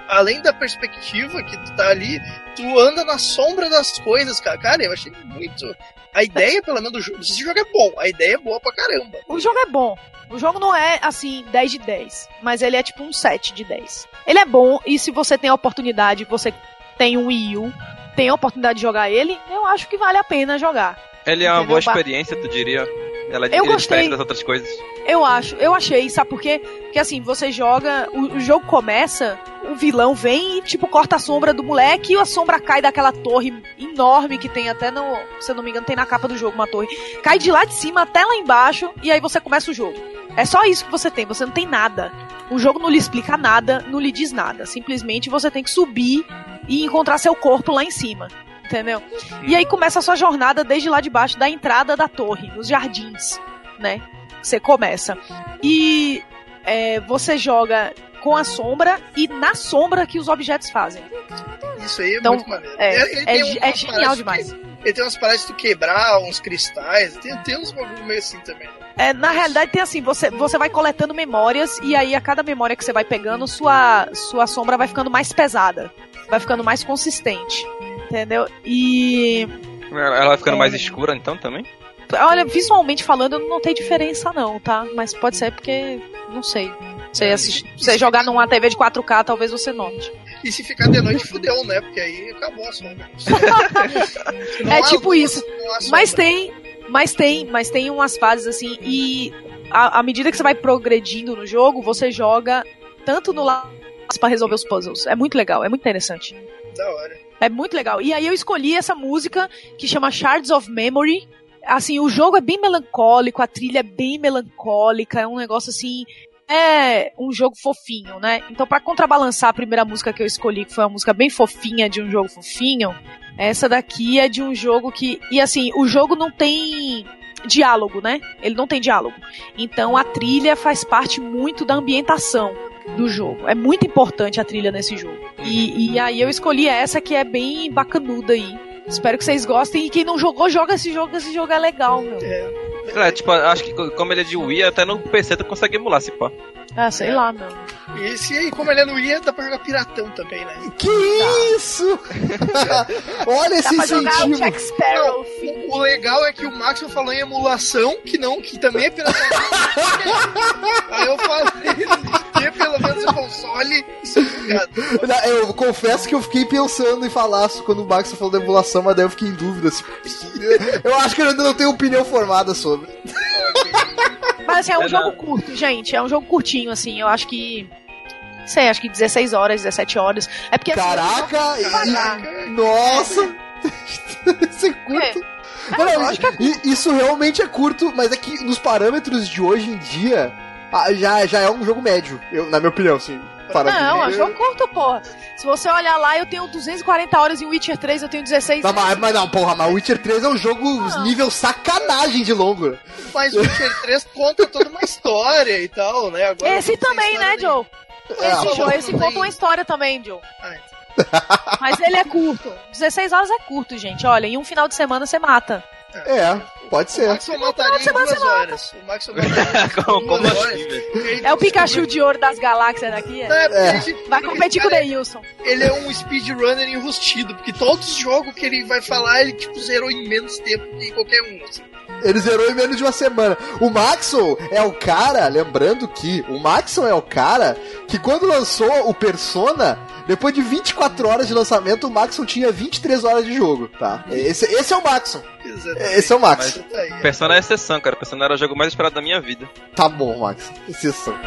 além da perspectiva que tu tá ali, tu anda na sombra das coisas, cara. Cara, eu achei muito. A ideia, pelo menos, do jogo. Esse jogo é bom. A ideia é boa pra caramba. O jogo é bom. O jogo não é, assim, 10 de 10. Mas ele é tipo um 7 de 10. Ele é bom, e se você tem a oportunidade, você tem um Wii U, tem a oportunidade de jogar ele, eu acho que vale a pena jogar. Ele é uma Entendeu? boa experiência, tu diria? Ela é Eu gostei. das outras coisas. Eu acho, eu achei, sabe por quê? Porque assim, você joga, o, o jogo começa, o vilão vem e, tipo, corta a sombra do moleque e a sombra cai daquela torre enorme que tem até no, se eu não me engano, tem na capa do jogo uma torre. Cai de lá de cima até lá embaixo e aí você começa o jogo. É só isso que você tem, você não tem nada. O jogo não lhe explica nada, não lhe diz nada. Simplesmente você tem que subir e encontrar seu corpo lá em cima. Entendeu? E aí começa a sua jornada desde lá de baixo da entrada da torre, nos jardins, né? Você começa. E é, você joga com a sombra e na sombra que os objetos fazem. Isso aí é Então, muito maneiro. é, é umas é genial demais. que- ele tem umas paradas de tu quebrar uns cristais. Tem, tem uns bagulho meio assim também. né? É, na realidade tem assim, você, você vai coletando memórias e aí a cada memória que você vai pegando, sua, sua sombra vai ficando mais pesada, vai ficando mais consistente. Entendeu? E Ela ela vai ficando É. mais escura então também? olha, visualmente falando, eu não notei diferença não, tá? Mas pode ser porque não sei. Você, assiste, você jogar numa TV de 4K, talvez você note. E se ficar de noite, fudeu, né? Porque aí acabou a sombra. Não É tipo luz, isso. Mas tem, mas tem, mas tem umas fases assim e à à medida que você vai progredindo no jogo, você joga tanto no lado para resolver os puzzles. É muito legal, é muito interessante. Da hora. É muito legal. E aí eu escolhi essa música que chama Shards of Memory. Assim, o jogo é bem melancólico, a trilha é bem melancólica, é um negócio assim. É um jogo fofinho, né? Então, pra contrabalançar a primeira música que eu escolhi, que foi uma música bem fofinha de um jogo fofinho, essa daqui é de um jogo que. E assim, o jogo não tem diálogo, né? Ele não tem diálogo. Então a trilha faz parte muito da ambientação do jogo. É muito importante a trilha nesse jogo. E, e aí eu escolhi essa que é bem bacanuda aí. Espero que vocês gostem. E quem não jogou, joga esse jogo, esse jogo é legal, meu. É, tipo, acho que como ele é de Wii, até no PC tu consegue emular, se pá. Ah, sei lá, meu. E esse aí, como ele é no Wii, dá pra jogar piratão também, né? Que isso? Olha Dá esse pra jogar o Sparrow. O, o legal é que o Maxwell falou em emulação, que não, que também é pirataria. aí eu falei, ter pelo menos o console, é ligado. Eu confesso que eu fiquei pensando em falar quando o Max falou da emulação, mas daí eu fiquei em dúvida. assim, Eu acho que eu ainda não tenho opinião formada sobre. Mas assim, é um É, jogo não. curto, gente. É um jogo curtinho, assim. Eu acho que. Não sei, acho que 16 horas, 17 horas. É porque assim, Caraca! devagar. e- Nossa! Isso é curto. Não, não, lógico i- isso realmente é curto, mas é que nos parâmetros de hoje em dia, ah, já, já é um jogo médio, eu, na minha opinião, assim. Parâmetro Não, é um de- jogo curto, porra. Se você olhar lá, eu tenho 240 horas em Witcher 3, eu tenho 16 Não, mas, mas não, porra, mas Witcher 3 é um jogo Não. nível sacanagem de longo. Mas o Witcher 3 conta toda uma história e tal, né? Agora Esse também, né, Joe? É, Esse, Joe, esse conta tem- uma história também, Joe. Ah, então. Mas ele é curto. 16 horas é curto, gente. Olha, em um final de semana você mata. É, pode O ser. Maxwell mataria em duas horas. O Maxwell mataria em como, duas como horas. assim, É o Pikachu de ouro das galáxias daqui, é? é porque É. a gente- Vai competir com o Deilson. Ele é um speedrunner enrustido, porque todos os jogos que ele vai falar, ele tipo zerou em menos tempo que qualquer um. assim. Ele zerou em menos de uma semana. O Maxwell é o cara, lembrando que o Maxwell é o cara que quando lançou o Persona, depois de 24 horas de lançamento, o Maxwell tinha 23 horas de jogo, tá? Esse, esse é o. Exatamente. Esse é o aí, é. Persona é exceção, cara. Persona era o jogo mais esperado da minha vida. Tá bom, Max. Exceção.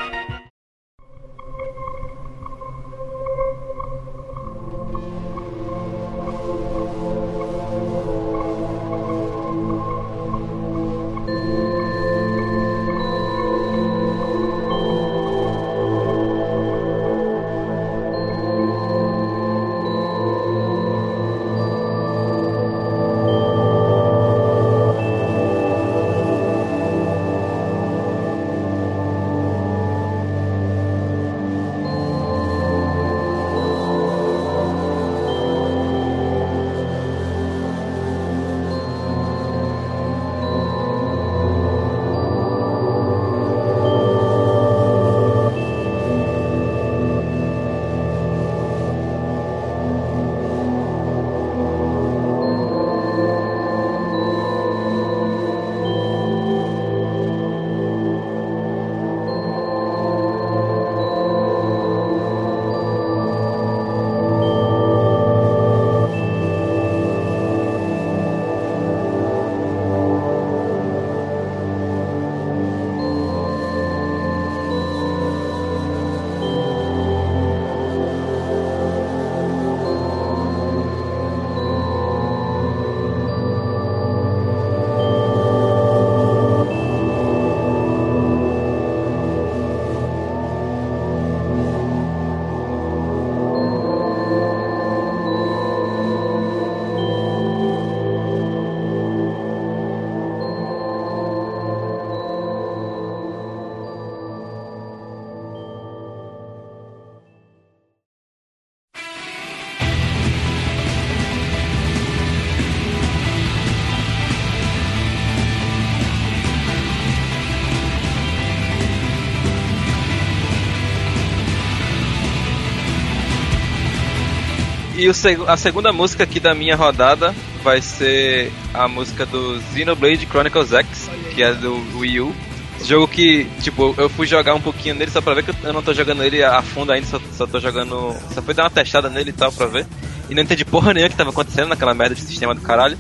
E o a segunda música aqui da minha rodada vai ser a música do Xenoblade Chronicles X, que é do Wii U. Esse jogo que, tipo, eu fui jogar um pouquinho nele só pra ver que eu não tô jogando ele a fundo ainda, só, só tô jogando. Só fui dar uma testada nele e tal pra ver. E não entendi porra nenhuma que tava acontecendo naquela merda de sistema do caralho.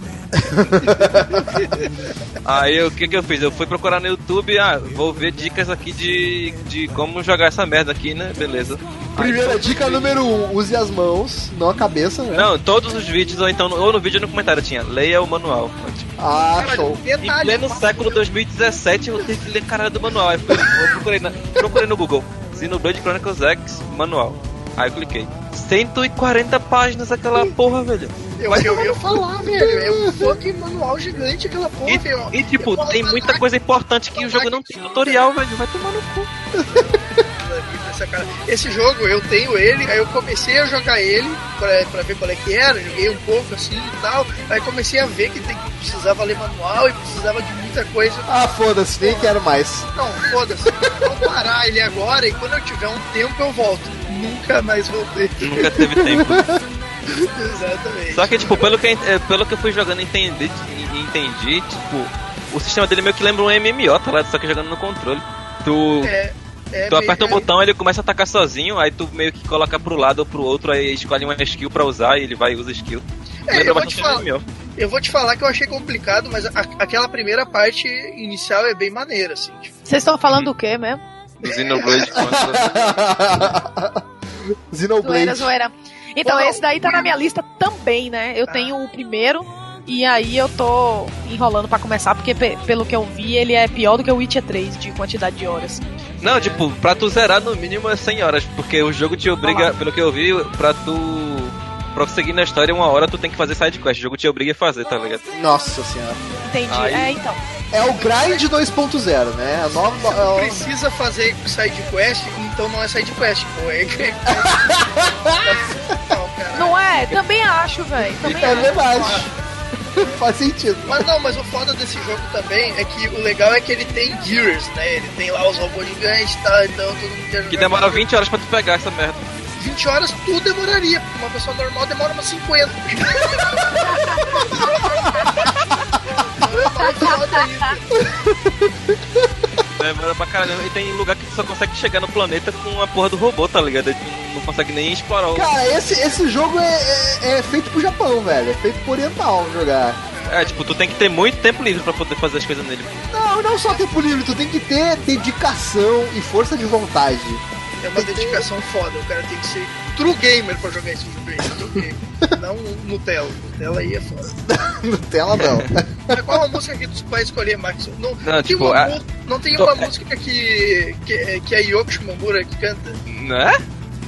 Aí o que que eu fiz? Eu fui procurar no YouTube, ah, vou ver dicas aqui de, de como jogar essa merda aqui, né? Beleza. Primeira dica número 1, um, use as mãos, não a cabeça, né? Não, todos os vídeos, ou então, ou no vídeo ou no comentário tinha, leia o manual. Ah, Cara, show. Em detalhe, século 2017 eu tenho que ler caralho do manual. Aí eu, eu procurei, na- procurei no Google, Xenoblade Chronicles X, manual. Aí eu cliquei. 140 páginas aquela porra, velho. eu, eu ia falar, velho. É um fucking manual gigante aquela porra, E, velho. e, tipo, tem muita coisa importante que o jogo não tem tutorial, velho. Vai tomar no cu. Cara- Esse jogo eu tenho ele, aí eu comecei a jogar ele pra, pra ver qual é que era, joguei um pouco assim e tal. Aí comecei a ver que, tem, que precisava ler manual e precisava de muita coisa. Ah, foda-se, nem quero mais. Não, foda-se, vou parar ele agora e quando eu tiver um tempo eu volto. Nunca mais voltei. Nunca teve tempo. Exatamente. Só que, tipo, pelo que, eh, pelo que eu fui jogando e entendi, entendi, tipo, o sistema dele meio que lembra um MMO, tá ligado? Só que jogando no controle. Tu, É, é tu aperta um meio- botão, ele começa a atacar sozinho, aí tu meio que coloca pro lado ou pro outro, aí escolhe uma skill pra usar e ele vai e usa skill. É, lembra eu vou te falar. Eu vou te falar que eu achei complicado, mas a- aquela primeira parte inicial é bem maneira, assim. Tipo, Vocês estão falando do quê mesmo? Do Xenoblade. Zoeira, Xenoblade. zoeira. Então, Bom, esse daí tá na minha lista também, né? Eu tenho o primeiro. E aí eu tô enrolando pra começar, porque pe- pelo que eu vi, ele é pior do que o Witcher 3 de quantidade de horas. Não, tipo, pra tu zerar no mínimo é 100 horas, porque o jogo te obriga, pelo que eu vi, pra tu prosseguir na história uma hora tu tem que fazer sidequest. O jogo te obriga a fazer, tá ligado? Nossa senhora. Entendi. Aí- É, então. É o grind 2.0, né? A nova. Você não é o- precisa fazer side quest, então não é side quest, pô. É... não, é? Também acho, velho. Também É acho. verdade. Faz sentido. Mas não, mas o foda desse jogo também é que o legal é que ele tem gears, né? Ele tem lá os robôs gigantes e tal, então todo mundo quer Que demora com- 20 horas pra tu pegar essa merda. 20 horas tudo demoraria, porque uma pessoa normal demora umas 50. Não é mais foda Demora pra caralho. E tem lugar que tu só consegue chegar no planeta com a porra do robô, tá ligado? Tu não consegue nem explorar o. Cara, esse, esse jogo é, é, é feito pro Japão, velho. É feito pro oriental jogar. É, tipo, tu tem que ter muito tempo livre pra poder fazer as coisas nele. Não, não só tempo livre, tu tem que ter dedicação e força de vontade. É uma dedicação foda, o cara tem que ser true gamer pra jogar esse jogo aí. True gamer. Não Nutella. Nutella aí é foda. Nutella não. Mas qual a música que tu vai escolher, Max? Não, Não, tem tipo, uma, a- não tem tô- uma música que, que, que é Yoko Shimomura que canta? Não é?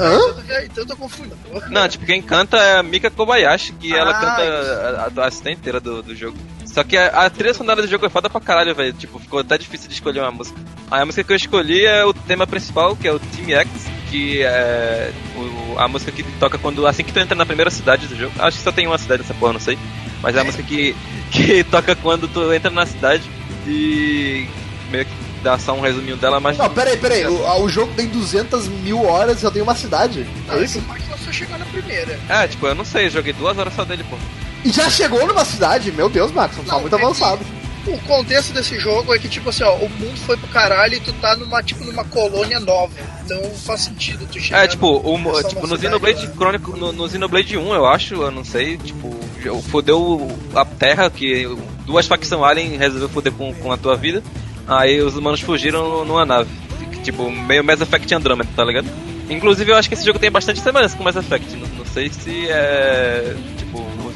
Hã? Então eu tô confundindo. Não, tipo, quem canta é a Mika Kobayashi, que ela Ah, canta a, a, a inteira do, do jogo. Só que a, a trilha sonora do jogo é foda pra caralho, velho. Tipo, ficou até difícil de escolher uma música. Aí a música que eu escolhi é o tema principal, que é o Team X, que é o- a música que toca quando assim que tu entra na primeira cidade do jogo. Acho que só tem uma cidade nessa porra, não sei. Mas é a música que, que toca quando tu entra na cidade e meio que dá só um resuminho dela, mas. Não, peraí, peraí. O, o jogo tem 200 mil horas e só tem uma cidade. Não, É que isso? o Max só chegou na primeira. É, tipo, eu não sei, eu joguei duas horas só dele, pô. E já chegou numa cidade? Meu Deus, Max, não tá muito é que- avançado. O contexto desse jogo é que, tipo assim, ó, o mundo foi pro caralho e tu tá numa, tipo, numa colônia nova. Então faz sentido tu chegar. É, tipo, o, numa- só tipo no Xenoblade. Chronicle, no, no Xenoblade 1, eu acho, eu não sei, tipo, fodeu a Terra, que duas facções alien resolveu foder com, com a tua vida, aí os humanos fugiram numa nave, tipo, meio Mass Effect Andromeda, tá ligado? Inclusive, eu acho que esse jogo tem bastante semelhança com Mass Effect, não, não sei se é,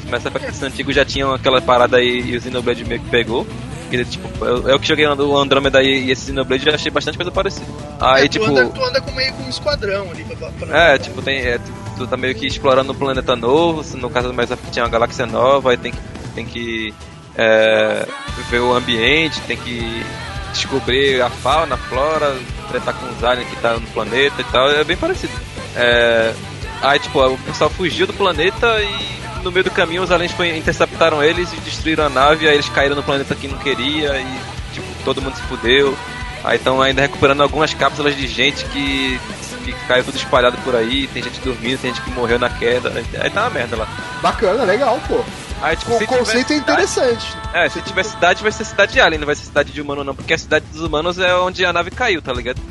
tipo, os Mass Effects antigos já tinham aquela parada aí e o Xenoblade meio que pegou, que, tipo, eu, eu que joguei o Andromeda e, e esse Xenoblade já achei bastante coisa parecida. Aí, É, tipo... tu, anda, tu anda com meio com um esquadrão ali pra, pra- É, tipo, tem, é, tu, tu tá meio que explorando um planeta novo, no caso do Effect tinha uma galáxia nova, aí tem que, tem que é, ver o ambiente, tem que descobrir a fauna, a flora, tratar com os aliens que tá no planeta e tal, é bem parecido. É, aí, tipo, o pessoal fugiu do planeta e no meio do caminho os aliens interceptaram eles e destruíram a nave, aí eles caíram no planeta que não queria e, tipo, todo mundo se fudeu. Aí estão ainda recuperando algumas cápsulas de gente que, que caiu tudo espalhado por aí, tem gente dormindo, tem gente que morreu na queda, aí tá uma merda lá. Bacana, legal, pô. Aí, tipo, O conceito é cidade- interessante. É, se tiver cidade, vai ser cidade de alien, não vai ser cidade de humano não, porque a cidade dos humanos é onde a nave caiu, tá ligado?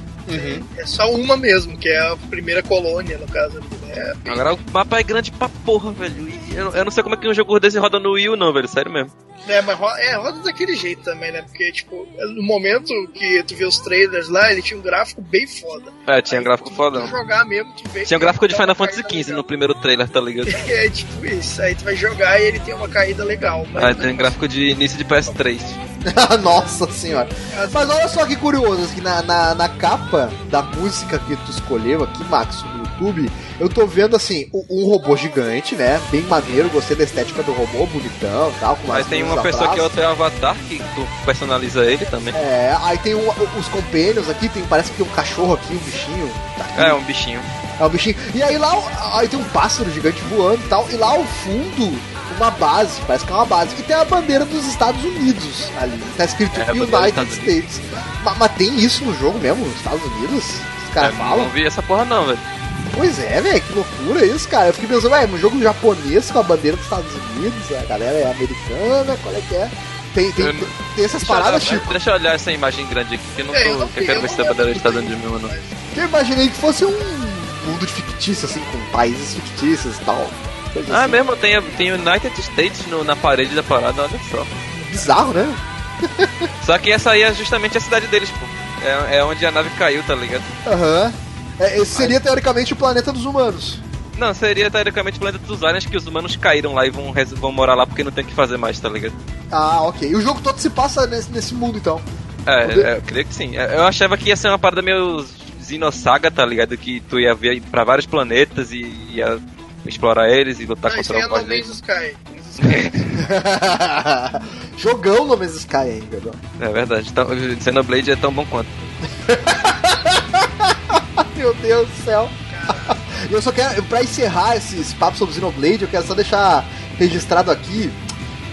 É só uma mesmo, que é a primeira colônia, no caso. É, Agora o mapa é grande pra porra, velho. E eu, eu não sei como é que um jogo desse roda no Wii U não, velho, sério mesmo. é, mas ro- é, roda daquele jeito também, né? Porque, tipo, no momento que tu vê os trailers lá, ele tinha um gráfico bem foda. É, tinha um Aí, gráfico tu- foda. Tu jogar mesmo, tu vê Tinha um gráfico de Final Fantasy XV no primeiro trailer, tá ligado? É tipo isso. Aí tu vai jogar e ele tem uma caída legal. Mas, Aí tem gráfico de início de PS3. Nossa senhora. Mas olha só que curioso, que na, na, na capa da música que tu escolheu aqui, Max, YouTube, eu tô vendo assim, um, robô gigante, né? Bem maneiro, gostei da estética do robô, bonitão e tal. Com Aí umas tem uma pessoa atrás. que é outro avatar, que tu personaliza ele também. É, aí tem um- os companions aqui, tem, parece que tem um cachorro aqui, um bichinho. Tá aqui. É, um bichinho. É um bichinho. E aí lá, aí tem um pássaro gigante voando e tal. E lá ao fundo, uma base, parece que é uma base. E tem a bandeira dos Estados Unidos ali. Tá escrito É, United States. Mas, mas tem isso no jogo mesmo, Estados Unidos? Os caras É, falam? não vi essa porra não, velho. Pois é, velho, que loucura isso, cara. Eu fiquei pensando, ué, um jogo japonês com a bandeira dos Estados Unidos, a galera é americana, qual é que é? Tem, tem, tem, tem essas Deixa paradas, olhar, Chico. deixa eu olhar essa imagem grande aqui, que eu não É, eu tô. não que eu quero ver se a bandeira dos Estados Unidos mesmo não. Eu imaginei que fosse um mundo de fictício, assim, com países fictícios e tal. Ah, assim. mesmo, tem, tem United States no- na parede da parada, olha só. Bizarro, né? Só que essa aí é justamente a cidade deles, pô. É, é onde a nave caiu, tá ligado? Aham. É, esse seria teoricamente o planeta dos humanos. Não, seria teoricamente o planeta dos aliens que os humanos caíram lá e vão, vão morar lá porque não tem o que fazer mais, tá ligado? Ah, ok. E o jogo todo se passa nesse, nesse mundo, então. É, Poder- é, eu creio que sim. É, Eu achava que ia ser uma parada meio Xenosaga, tá ligado? Que tu ia ver pra vários planetas e ia explorar eles e lutar Não, isso contra aí é um No Man's. Sky. Jogão no Man's Sky ainda. É verdade. Então, Xenoblade é tão bom quanto. Meu Deus do céu. Eu só quero, pra encerrar esse, esse papo sobre Xenoblade, eu quero só deixar registrado aqui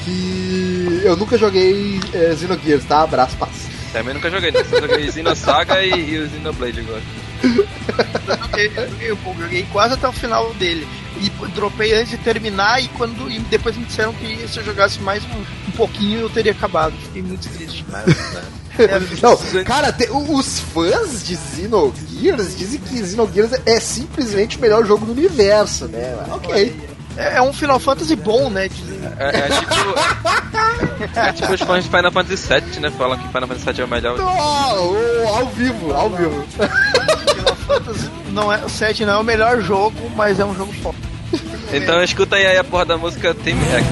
que eu nunca joguei é, Xenogears, tá? Abraço, paz. Também nunca joguei, né? Só joguei Xenosaga e, e o Xenoblade agora. Eu joguei, eu joguei pouco, joguei quase até o final dele. E dropei antes de terminar e quando e depois me disseram que se eu jogasse mais um, um pouquinho eu teria acabado. Fiquei muito triste, mas. Né? Não, cara, te- os fãs de Xenogears dizem que Xenogears é simplesmente o melhor jogo do universo, né? Ok. É, é um Final Fantasy bom, né? É, é tipo. É tipo os fãs de Final Fantasy VII, né? Falam que Final Fantasy VII é o melhor. Oh, oh, ao vivo, ao vivo. Final Fantasy não é, o 7 não é o melhor jogo, mas é um jogo foda. Então escuta aí a porra da música Team X.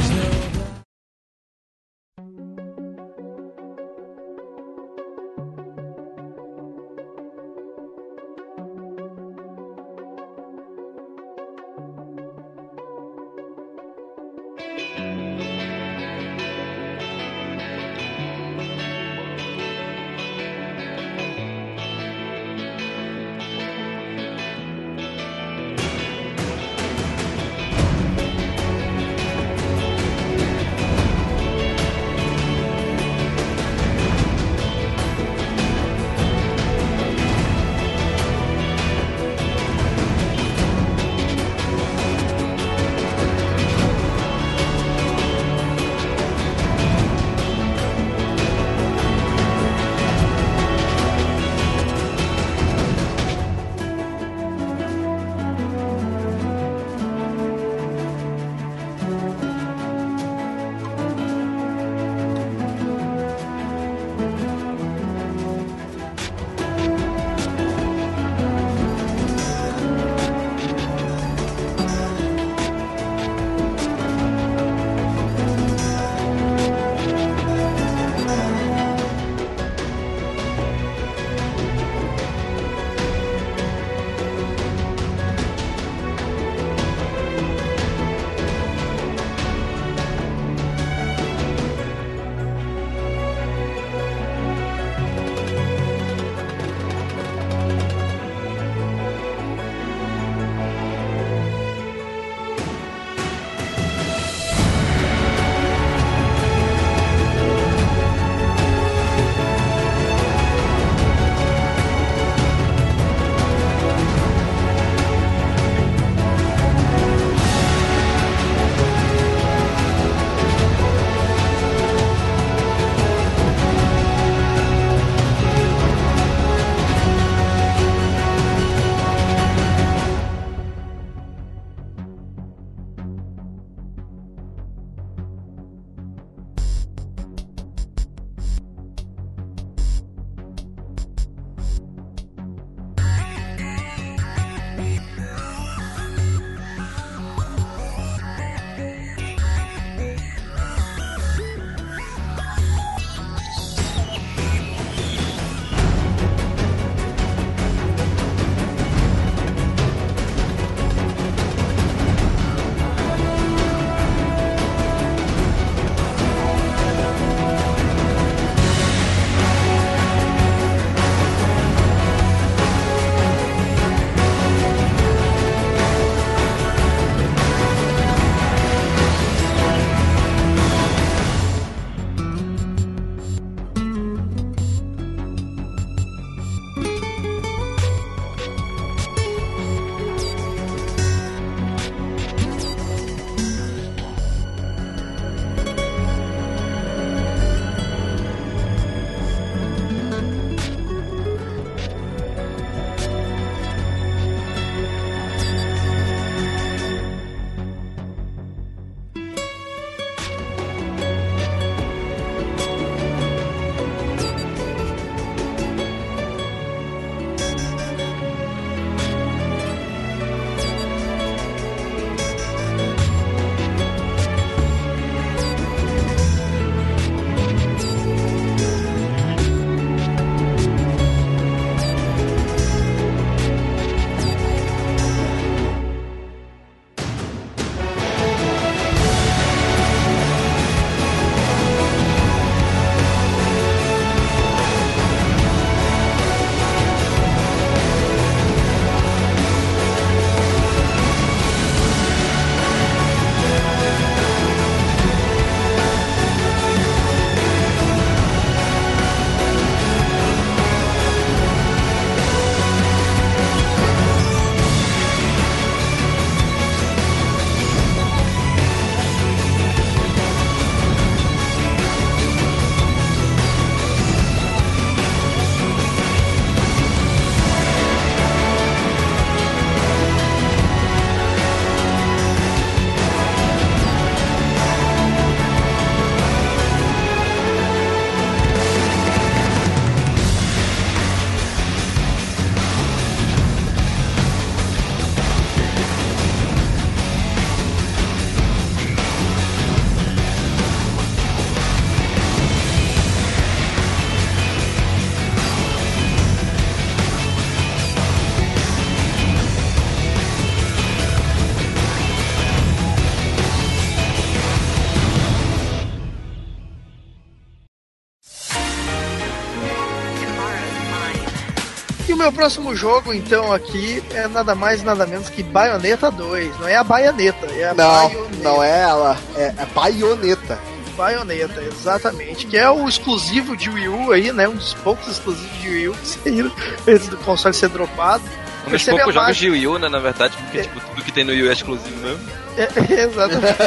próximo jogo, então, aqui é nada mais nada menos que Bayonetta 2. Não é a Baioneta, é a Não, Bayonetta. não é ela, é, é baioneta. Bayonetta, exatamente. Que é o exclusivo de Wii U aí, né? Um dos poucos exclusivos de Wii U que saíram antes do console ser dropado. Um dos poucos a jogos de Wii U, né, na verdade, porque É. tipo, tudo que tem no Wii U é exclusivo mesmo. É, exatamente.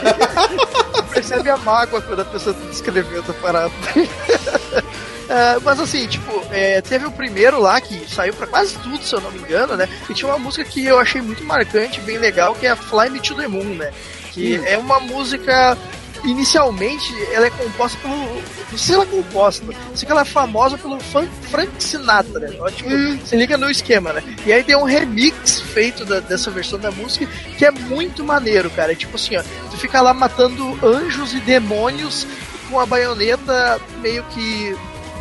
Percebe a mágoa quando a pessoa tá descrevendo a parada. É, mas assim, tipo, é, teve o primeiro lá que saiu pra quase tudo, se eu não me engano, né? E tinha uma música que eu achei muito marcante, bem legal, que é a Fly Me to the Moon, né? Que é uma música. Inicialmente, ela é composta pelo. Não sei se ela é composta, sei que ela é famosa pelo Fran- Frank Sinatra, né? Tipo, se liga no esquema, né? E aí tem um remix feito da- dessa versão da música que é muito maneiro, cara. É tipo assim, ó, tu fica lá matando anjos e demônios com a baioneta meio que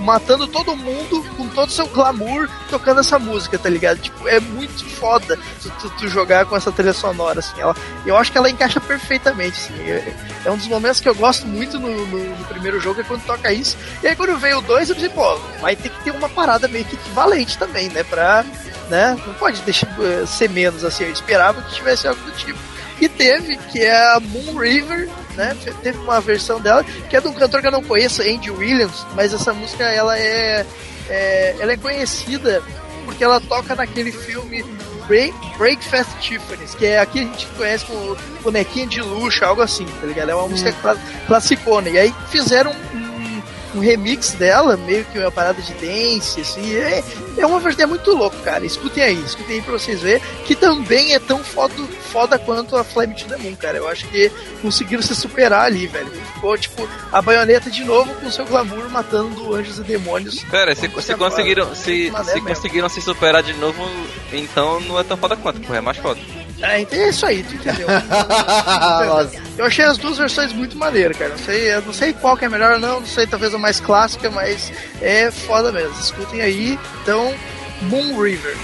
matando todo mundo com todo o seu glamour tocando essa música, tá ligado? Tipo, é muito foda tu, tu- tu jogar com essa trilha sonora, assim. Ela, eu acho que ela encaixa perfeitamente, assim. É, é um dos momentos que eu gosto muito no, no- no primeiro jogo, é quando toca isso. E aí quando veio o 2, eu pensei, pô, vai ter que ter uma parada meio que equivalente também, né? Pra, né? Não pode deixar eh, ser menos, assim. Eu esperava que tivesse algo do tipo. E teve, que é a Moon River, né? Teve uma versão dela, que é de um cantor que eu não conheço, Andy Williams, mas essa música ela é, é- ela é conhecida porque ela toca naquele filme Break, Breakfast Tiffany's, que é aqui a gente conhece como bonequinha de luxo, algo assim, tá ligado? É uma música cla- classicona. E aí fizeram um, um remix dela, meio que uma parada de dance, assim. É, é uma versão é muito louco, cara. Escutem aí, escutem aí pra vocês verem, que também é tão foda, foda quanto a Flame to the Moon, cara. Eu acho que conseguiram se superar ali, velho. Ficou, tipo, a baioneta de novo com seu glamour matando anjos e demônios. Cara, se, se conseguiram, se, se conseguiram se superar de novo, então não é tão foda quanto, porra, é mais foda. É, então é isso aí, tu entendeu? Nossa. Eu achei as duas versões muito maneiras, cara. Não sei, eu não sei qual que é melhor, não. Não sei, talvez a mais clássica, mas é foda mesmo. Escutem aí. Então, Moon River.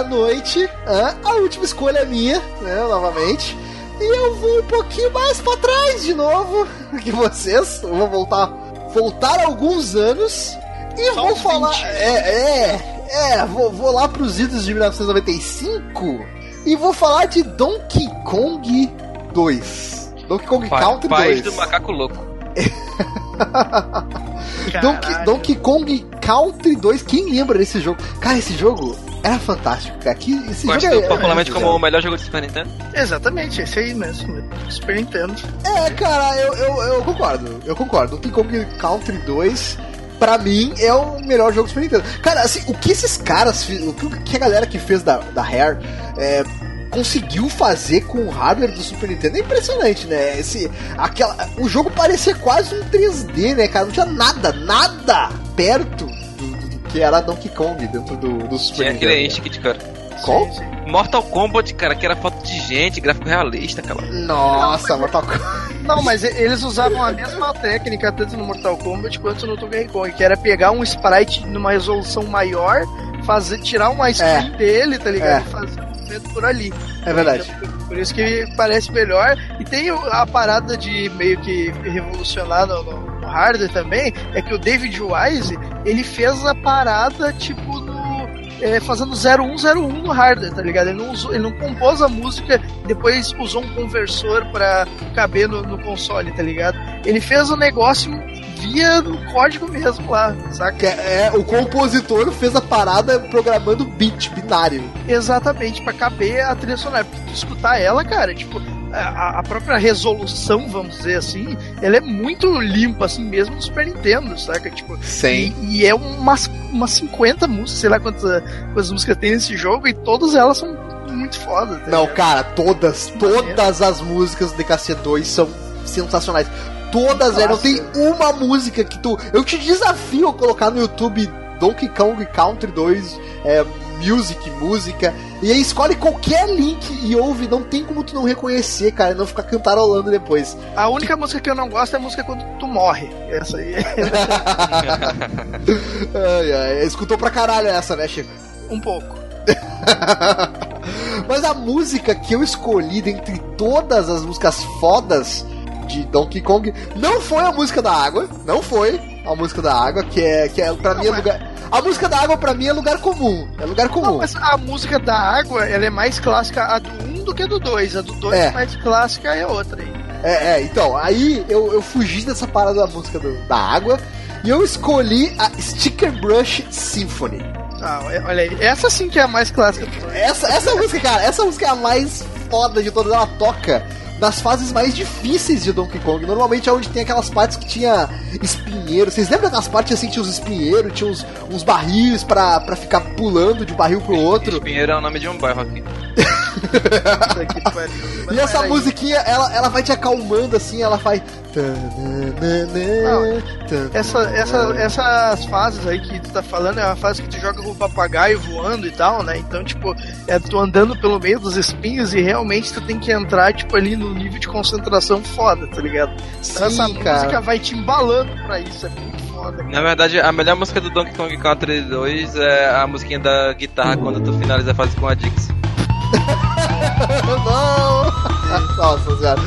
A noite, a última escolha é minha, né, novamente. E eu vou um pouquinho mais pra trás de novo que vocês. Eu vou voltar, voltar alguns anos e Só vou falar. 20. É, é, é, vou, vou lá pros idos de 1995 e vou falar de Donkey Kong 2. Donkey Kong Pa- Country País 2. do macaco louco. Donkey. Donkey Kong Country 2, quem lembra desse jogo? Cara, esse jogo era fantástico, cara. Que, esse Conhecido jogo é, popularmente é, como o melhor jogo de Super Nintendo. Exatamente, esse aí mesmo. Super Nintendo. É, cara, eu, eu, eu concordo. Eu concordo. Donkey Kong Country 2, pra mim, é o melhor jogo do Super Nintendo. Cara, assim, o que esses caras, o que a galera que fez da, da Rare é, conseguiu fazer com o hardware do Super Nintendo é impressionante, né? Esse, aquela, o jogo parecia quase um 3D, né, cara? Não tinha nada, nada perto que era Donkey Kong dentro do, do Super Tinha Nintendo. aquele cara. Qual? Sim, sim. Mortal Kombat, cara, que era foto de gente, gráfico realista, cara. Nossa, Mortal Kombat. Não, mas eles usavam a mesma técnica tanto no Mortal Kombat quanto no Donkey Kong, que era pegar um sprite numa resolução maior, fazer, tirar uma screen dele, tá ligado? É. E fazer o movimento por ali. É verdade. Por isso que parece melhor. E tem a parada de meio que revolucionar no, hardware também, é que o David Wise, ele fez a parada tipo no. é, fazendo 0101 no hardware, tá ligado? Ele não, usou, ele não compôs a música e depois usou um conversor pra caber no, no console, tá ligado? Ele fez o negócio via no código mesmo lá, saca? É, é, o compositor fez a parada programando bit binário. Exatamente, pra caber a trilha sonora. Porque tu escutar ela, cara, tipo, a, a própria resolução, vamos dizer assim, ela é muito limpa, assim, mesmo no Super Nintendo, saca? Tipo, Sim. e, e é umas, umas 50 músicas, sei lá quantas, quantas músicas tem nesse jogo, e todas elas são muito foda. tá Não, cara, todas, todas as músicas do DKC2 são sensacionais. Todas, velho. Não tem uma música que tu. Eu te desafio a colocar no YouTube Donkey Kong Country 2, é, music, música. E aí escolhe qualquer link e ouve. Não tem como tu não reconhecer, cara. e Não ficar cantarolando depois. A única música que eu não gosto é a música quando tu morre. Essa aí é Ai, ai, escutou pra caralho essa, né, Chico? um pouco. Mas a música que eu escolhi dentre todas as músicas fodas de Donkey Kong não foi a música da água, não foi a música da água, que é que é para mim é lugar A música da água pra mim é lugar comum, é lugar Não, comum. mas a música da água, ela é mais clássica a do 1 do que a do 2. A do 2 É. mais clássica é outra aí. É, é, então, aí eu, eu fugi dessa parada da música do- da água e eu escolhi a Sticker Brush Symphony. Ah, olha aí, essa sim que é a mais clássica do 2. Essa, essa música, cara, essa música é a mais foda de todas. Ela toca nas fases mais difíceis de Donkey Kong. Normalmente é onde tem aquelas partes que tinha espinheiro. Vocês lembram daquelas partes assim, tinha uns espinheiros, tinha uns, uns barris pra ficar pulando de um barril pro outro. Espinheiro é o nome de um bairro aqui. E essa musiquinha, ela, ela vai te acalmando assim, ela faz. Essa, essa, essas fases aí que tu tá falando é uma fase que tu joga com o papagaio voando e tal, né? Então, tipo, é tu andando pelo meio dos espinhos e realmente tu tem que entrar, tipo, ali no nível de concentração foda, tá ligado? Então essa Sim, música cara. vai te embalando pra isso, é muito foda. cara. Na verdade, a melhor música do Donkey Kong Country 2 é a musiquinha da guitarra quando tu finaliza a fase com a Dix. Não! Nossa senhora.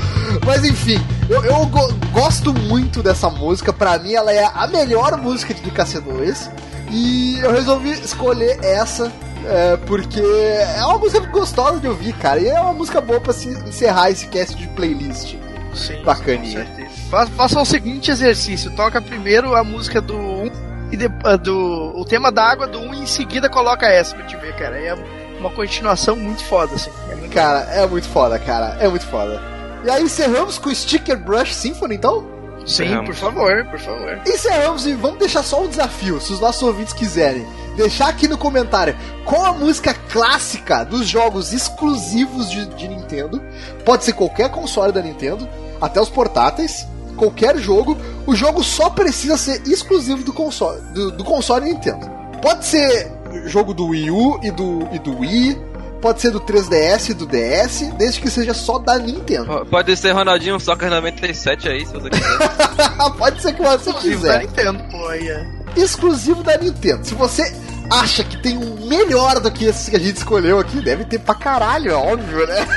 Mas enfim, eu, eu go- gosto muito dessa música. Pra mim, ela é a melhor música de DKC2. E eu resolvi escolher essa. é, porque é uma música gostosa de ouvir, cara. E é uma música boa pra se encerrar esse cast de playlist. Sim, Bacaninha. Fa- Faça o seguinte exercício: toca primeiro a música do 1 e de- a do o tema da água do 1 e em seguida coloca essa pra te ver, cara. É uma continuação muito foda, assim. É muito Cara, é muito foda, cara. É muito foda. E aí encerramos com o Sticker Brush Symphony, então? Sim, Encerramos. por favor, por favor. Encerramos e vamos deixar só um desafio, se os nossos ouvintes quiserem. Deixar aqui no comentário qual a música clássica dos jogos exclusivos de, de Nintendo. Pode ser qualquer console da Nintendo, até os portáteis, qualquer jogo. O jogo só precisa ser exclusivo do console, do, do console Nintendo. Pode ser jogo do Wii U e do, e do Wii, pode ser do 3DS e do DS, desde que seja só da Nintendo. Pode ser Ronaldinho Soccer 97 aí, se você quiser. pode ser que você Exclusivo quiser. da Nintendo, pô, aí é. exclusivo da Nintendo. Se você acha que tem um melhor do que esse que a gente escolheu aqui? Deve ter pra caralho, é óbvio, né?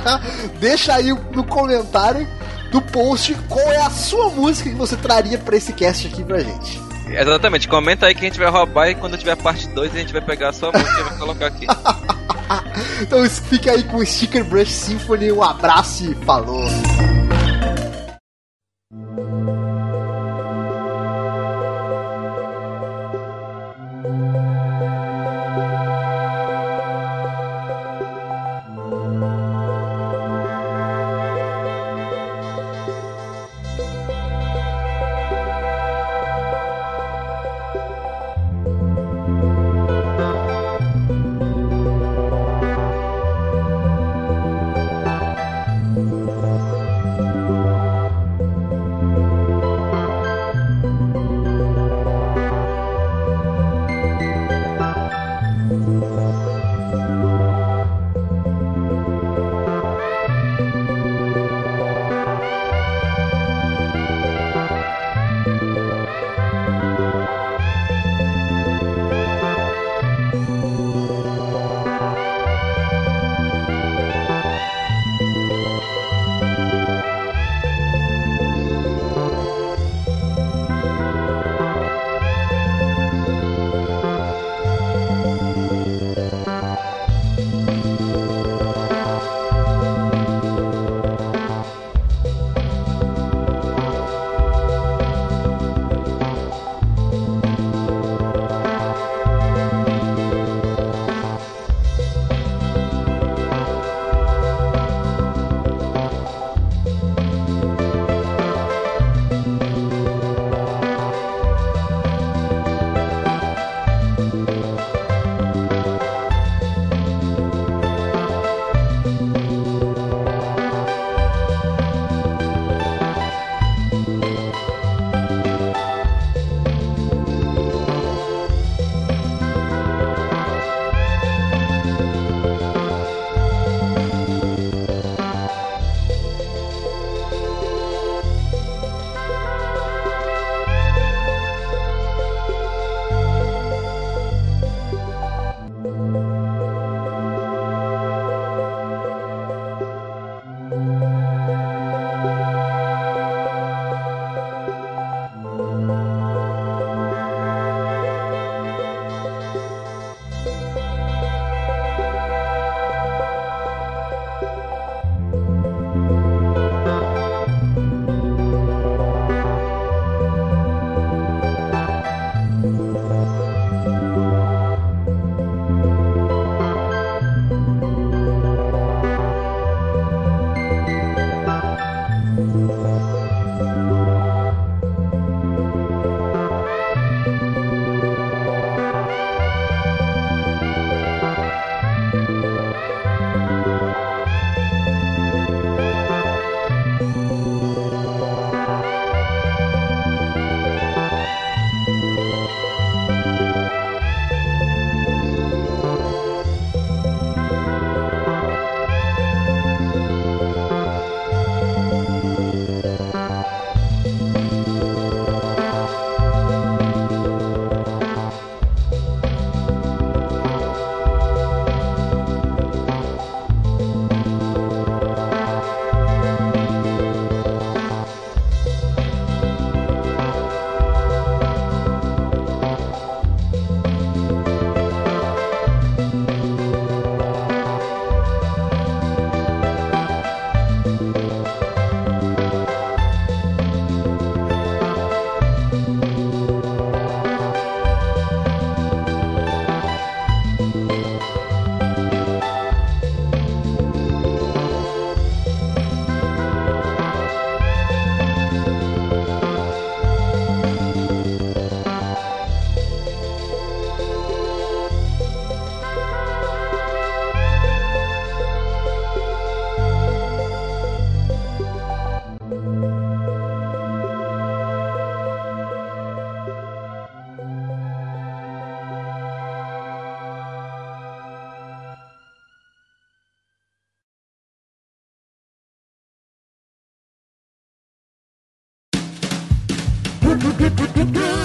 Deixa aí no comentário do post qual é a sua música que você traria pra esse cast aqui pra gente. Exatamente, comenta aí que a gente vai roubar e quando tiver parte 2 a gente vai pegar a sua música e vai colocar aqui. então fica aí com o Sticker Brush Symphony, um abraço e falou!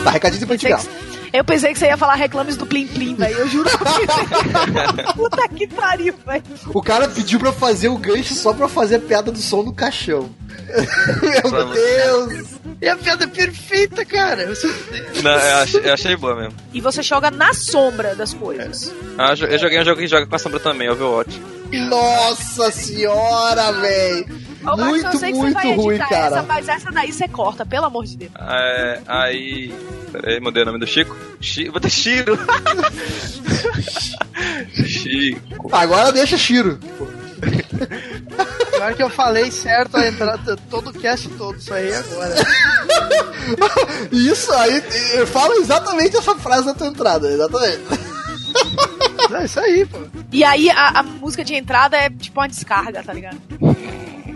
Tá, recadinho Eu pensei que você ia falar reclames do Plim Plim, velho. Eu juro. Puta que pariu, velho. O cara pediu pra fazer o gancho só pra fazer a piada do som do caixão. Meu. Deus! É a piada perfeita, cara. Não, eu achei, eu achei boa mesmo. E você joga na sombra das coisas. Ah, eu joguei um jogo que joga com a sombra também, Overwatch. Nossa senhora, velho! Ô, Marcos, Muito, eu sei que muito você vai ruim, editar cara. Essa, mas essa daí você corta, pelo amor de Deus. É, aí. Peraí, mudei o nome do Chico. Chi, vou ter Chiro. Chico. Agora deixa Shiro. Pior que eu falei certo a entrada, todo o cast todo, isso aí agora. Isso aí, eu falo exatamente essa frase na tua entrada, exatamente. É isso aí, pô. E aí a, a música de entrada é tipo uma descarga, tá ligado?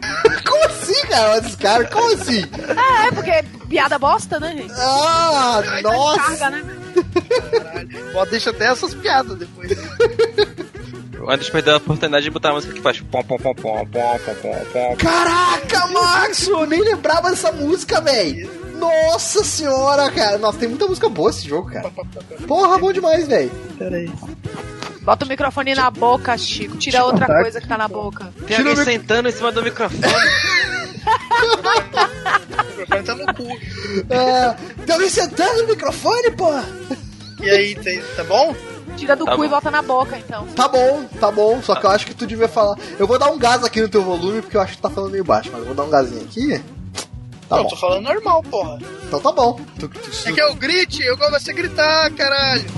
Como assim, cara? Uma descarga? Como assim? É, porque piada bosta, né, gente? Ah, nossa! Descarga, né? Ó, deixa até essas piadas depois. Antes de perder a oportunidade de botar a música que faz pom pom pom pom pom pom pom pom. Caraca, Max! Eu nem lembrava dessa música, véi! Nossa senhora, cara! Nossa, tem muita música boa esse jogo, cara. Porra, bom demais, véi. Pera aí. Bota o microfone na boca, Chico. Tira outra coisa que tá na boca. Tem Tira alguém sentando em cima do microfone. O microfone tá no cu. Ah, tem alguém sentando no microfone, porra? E aí, tá bom? Tira do Tá cu e bom. volta na boca, então. Tá bom, tá bom, só que eu acho que tu devia falar. Eu vou dar um gás aqui no teu volume, porque eu acho que tá falando meio baixo, mas eu vou dar um gazinho aqui. Tá não, tô falando normal, porra. Então tá bom. é que. É que eu grite, eu gosto de você gritar, caralho.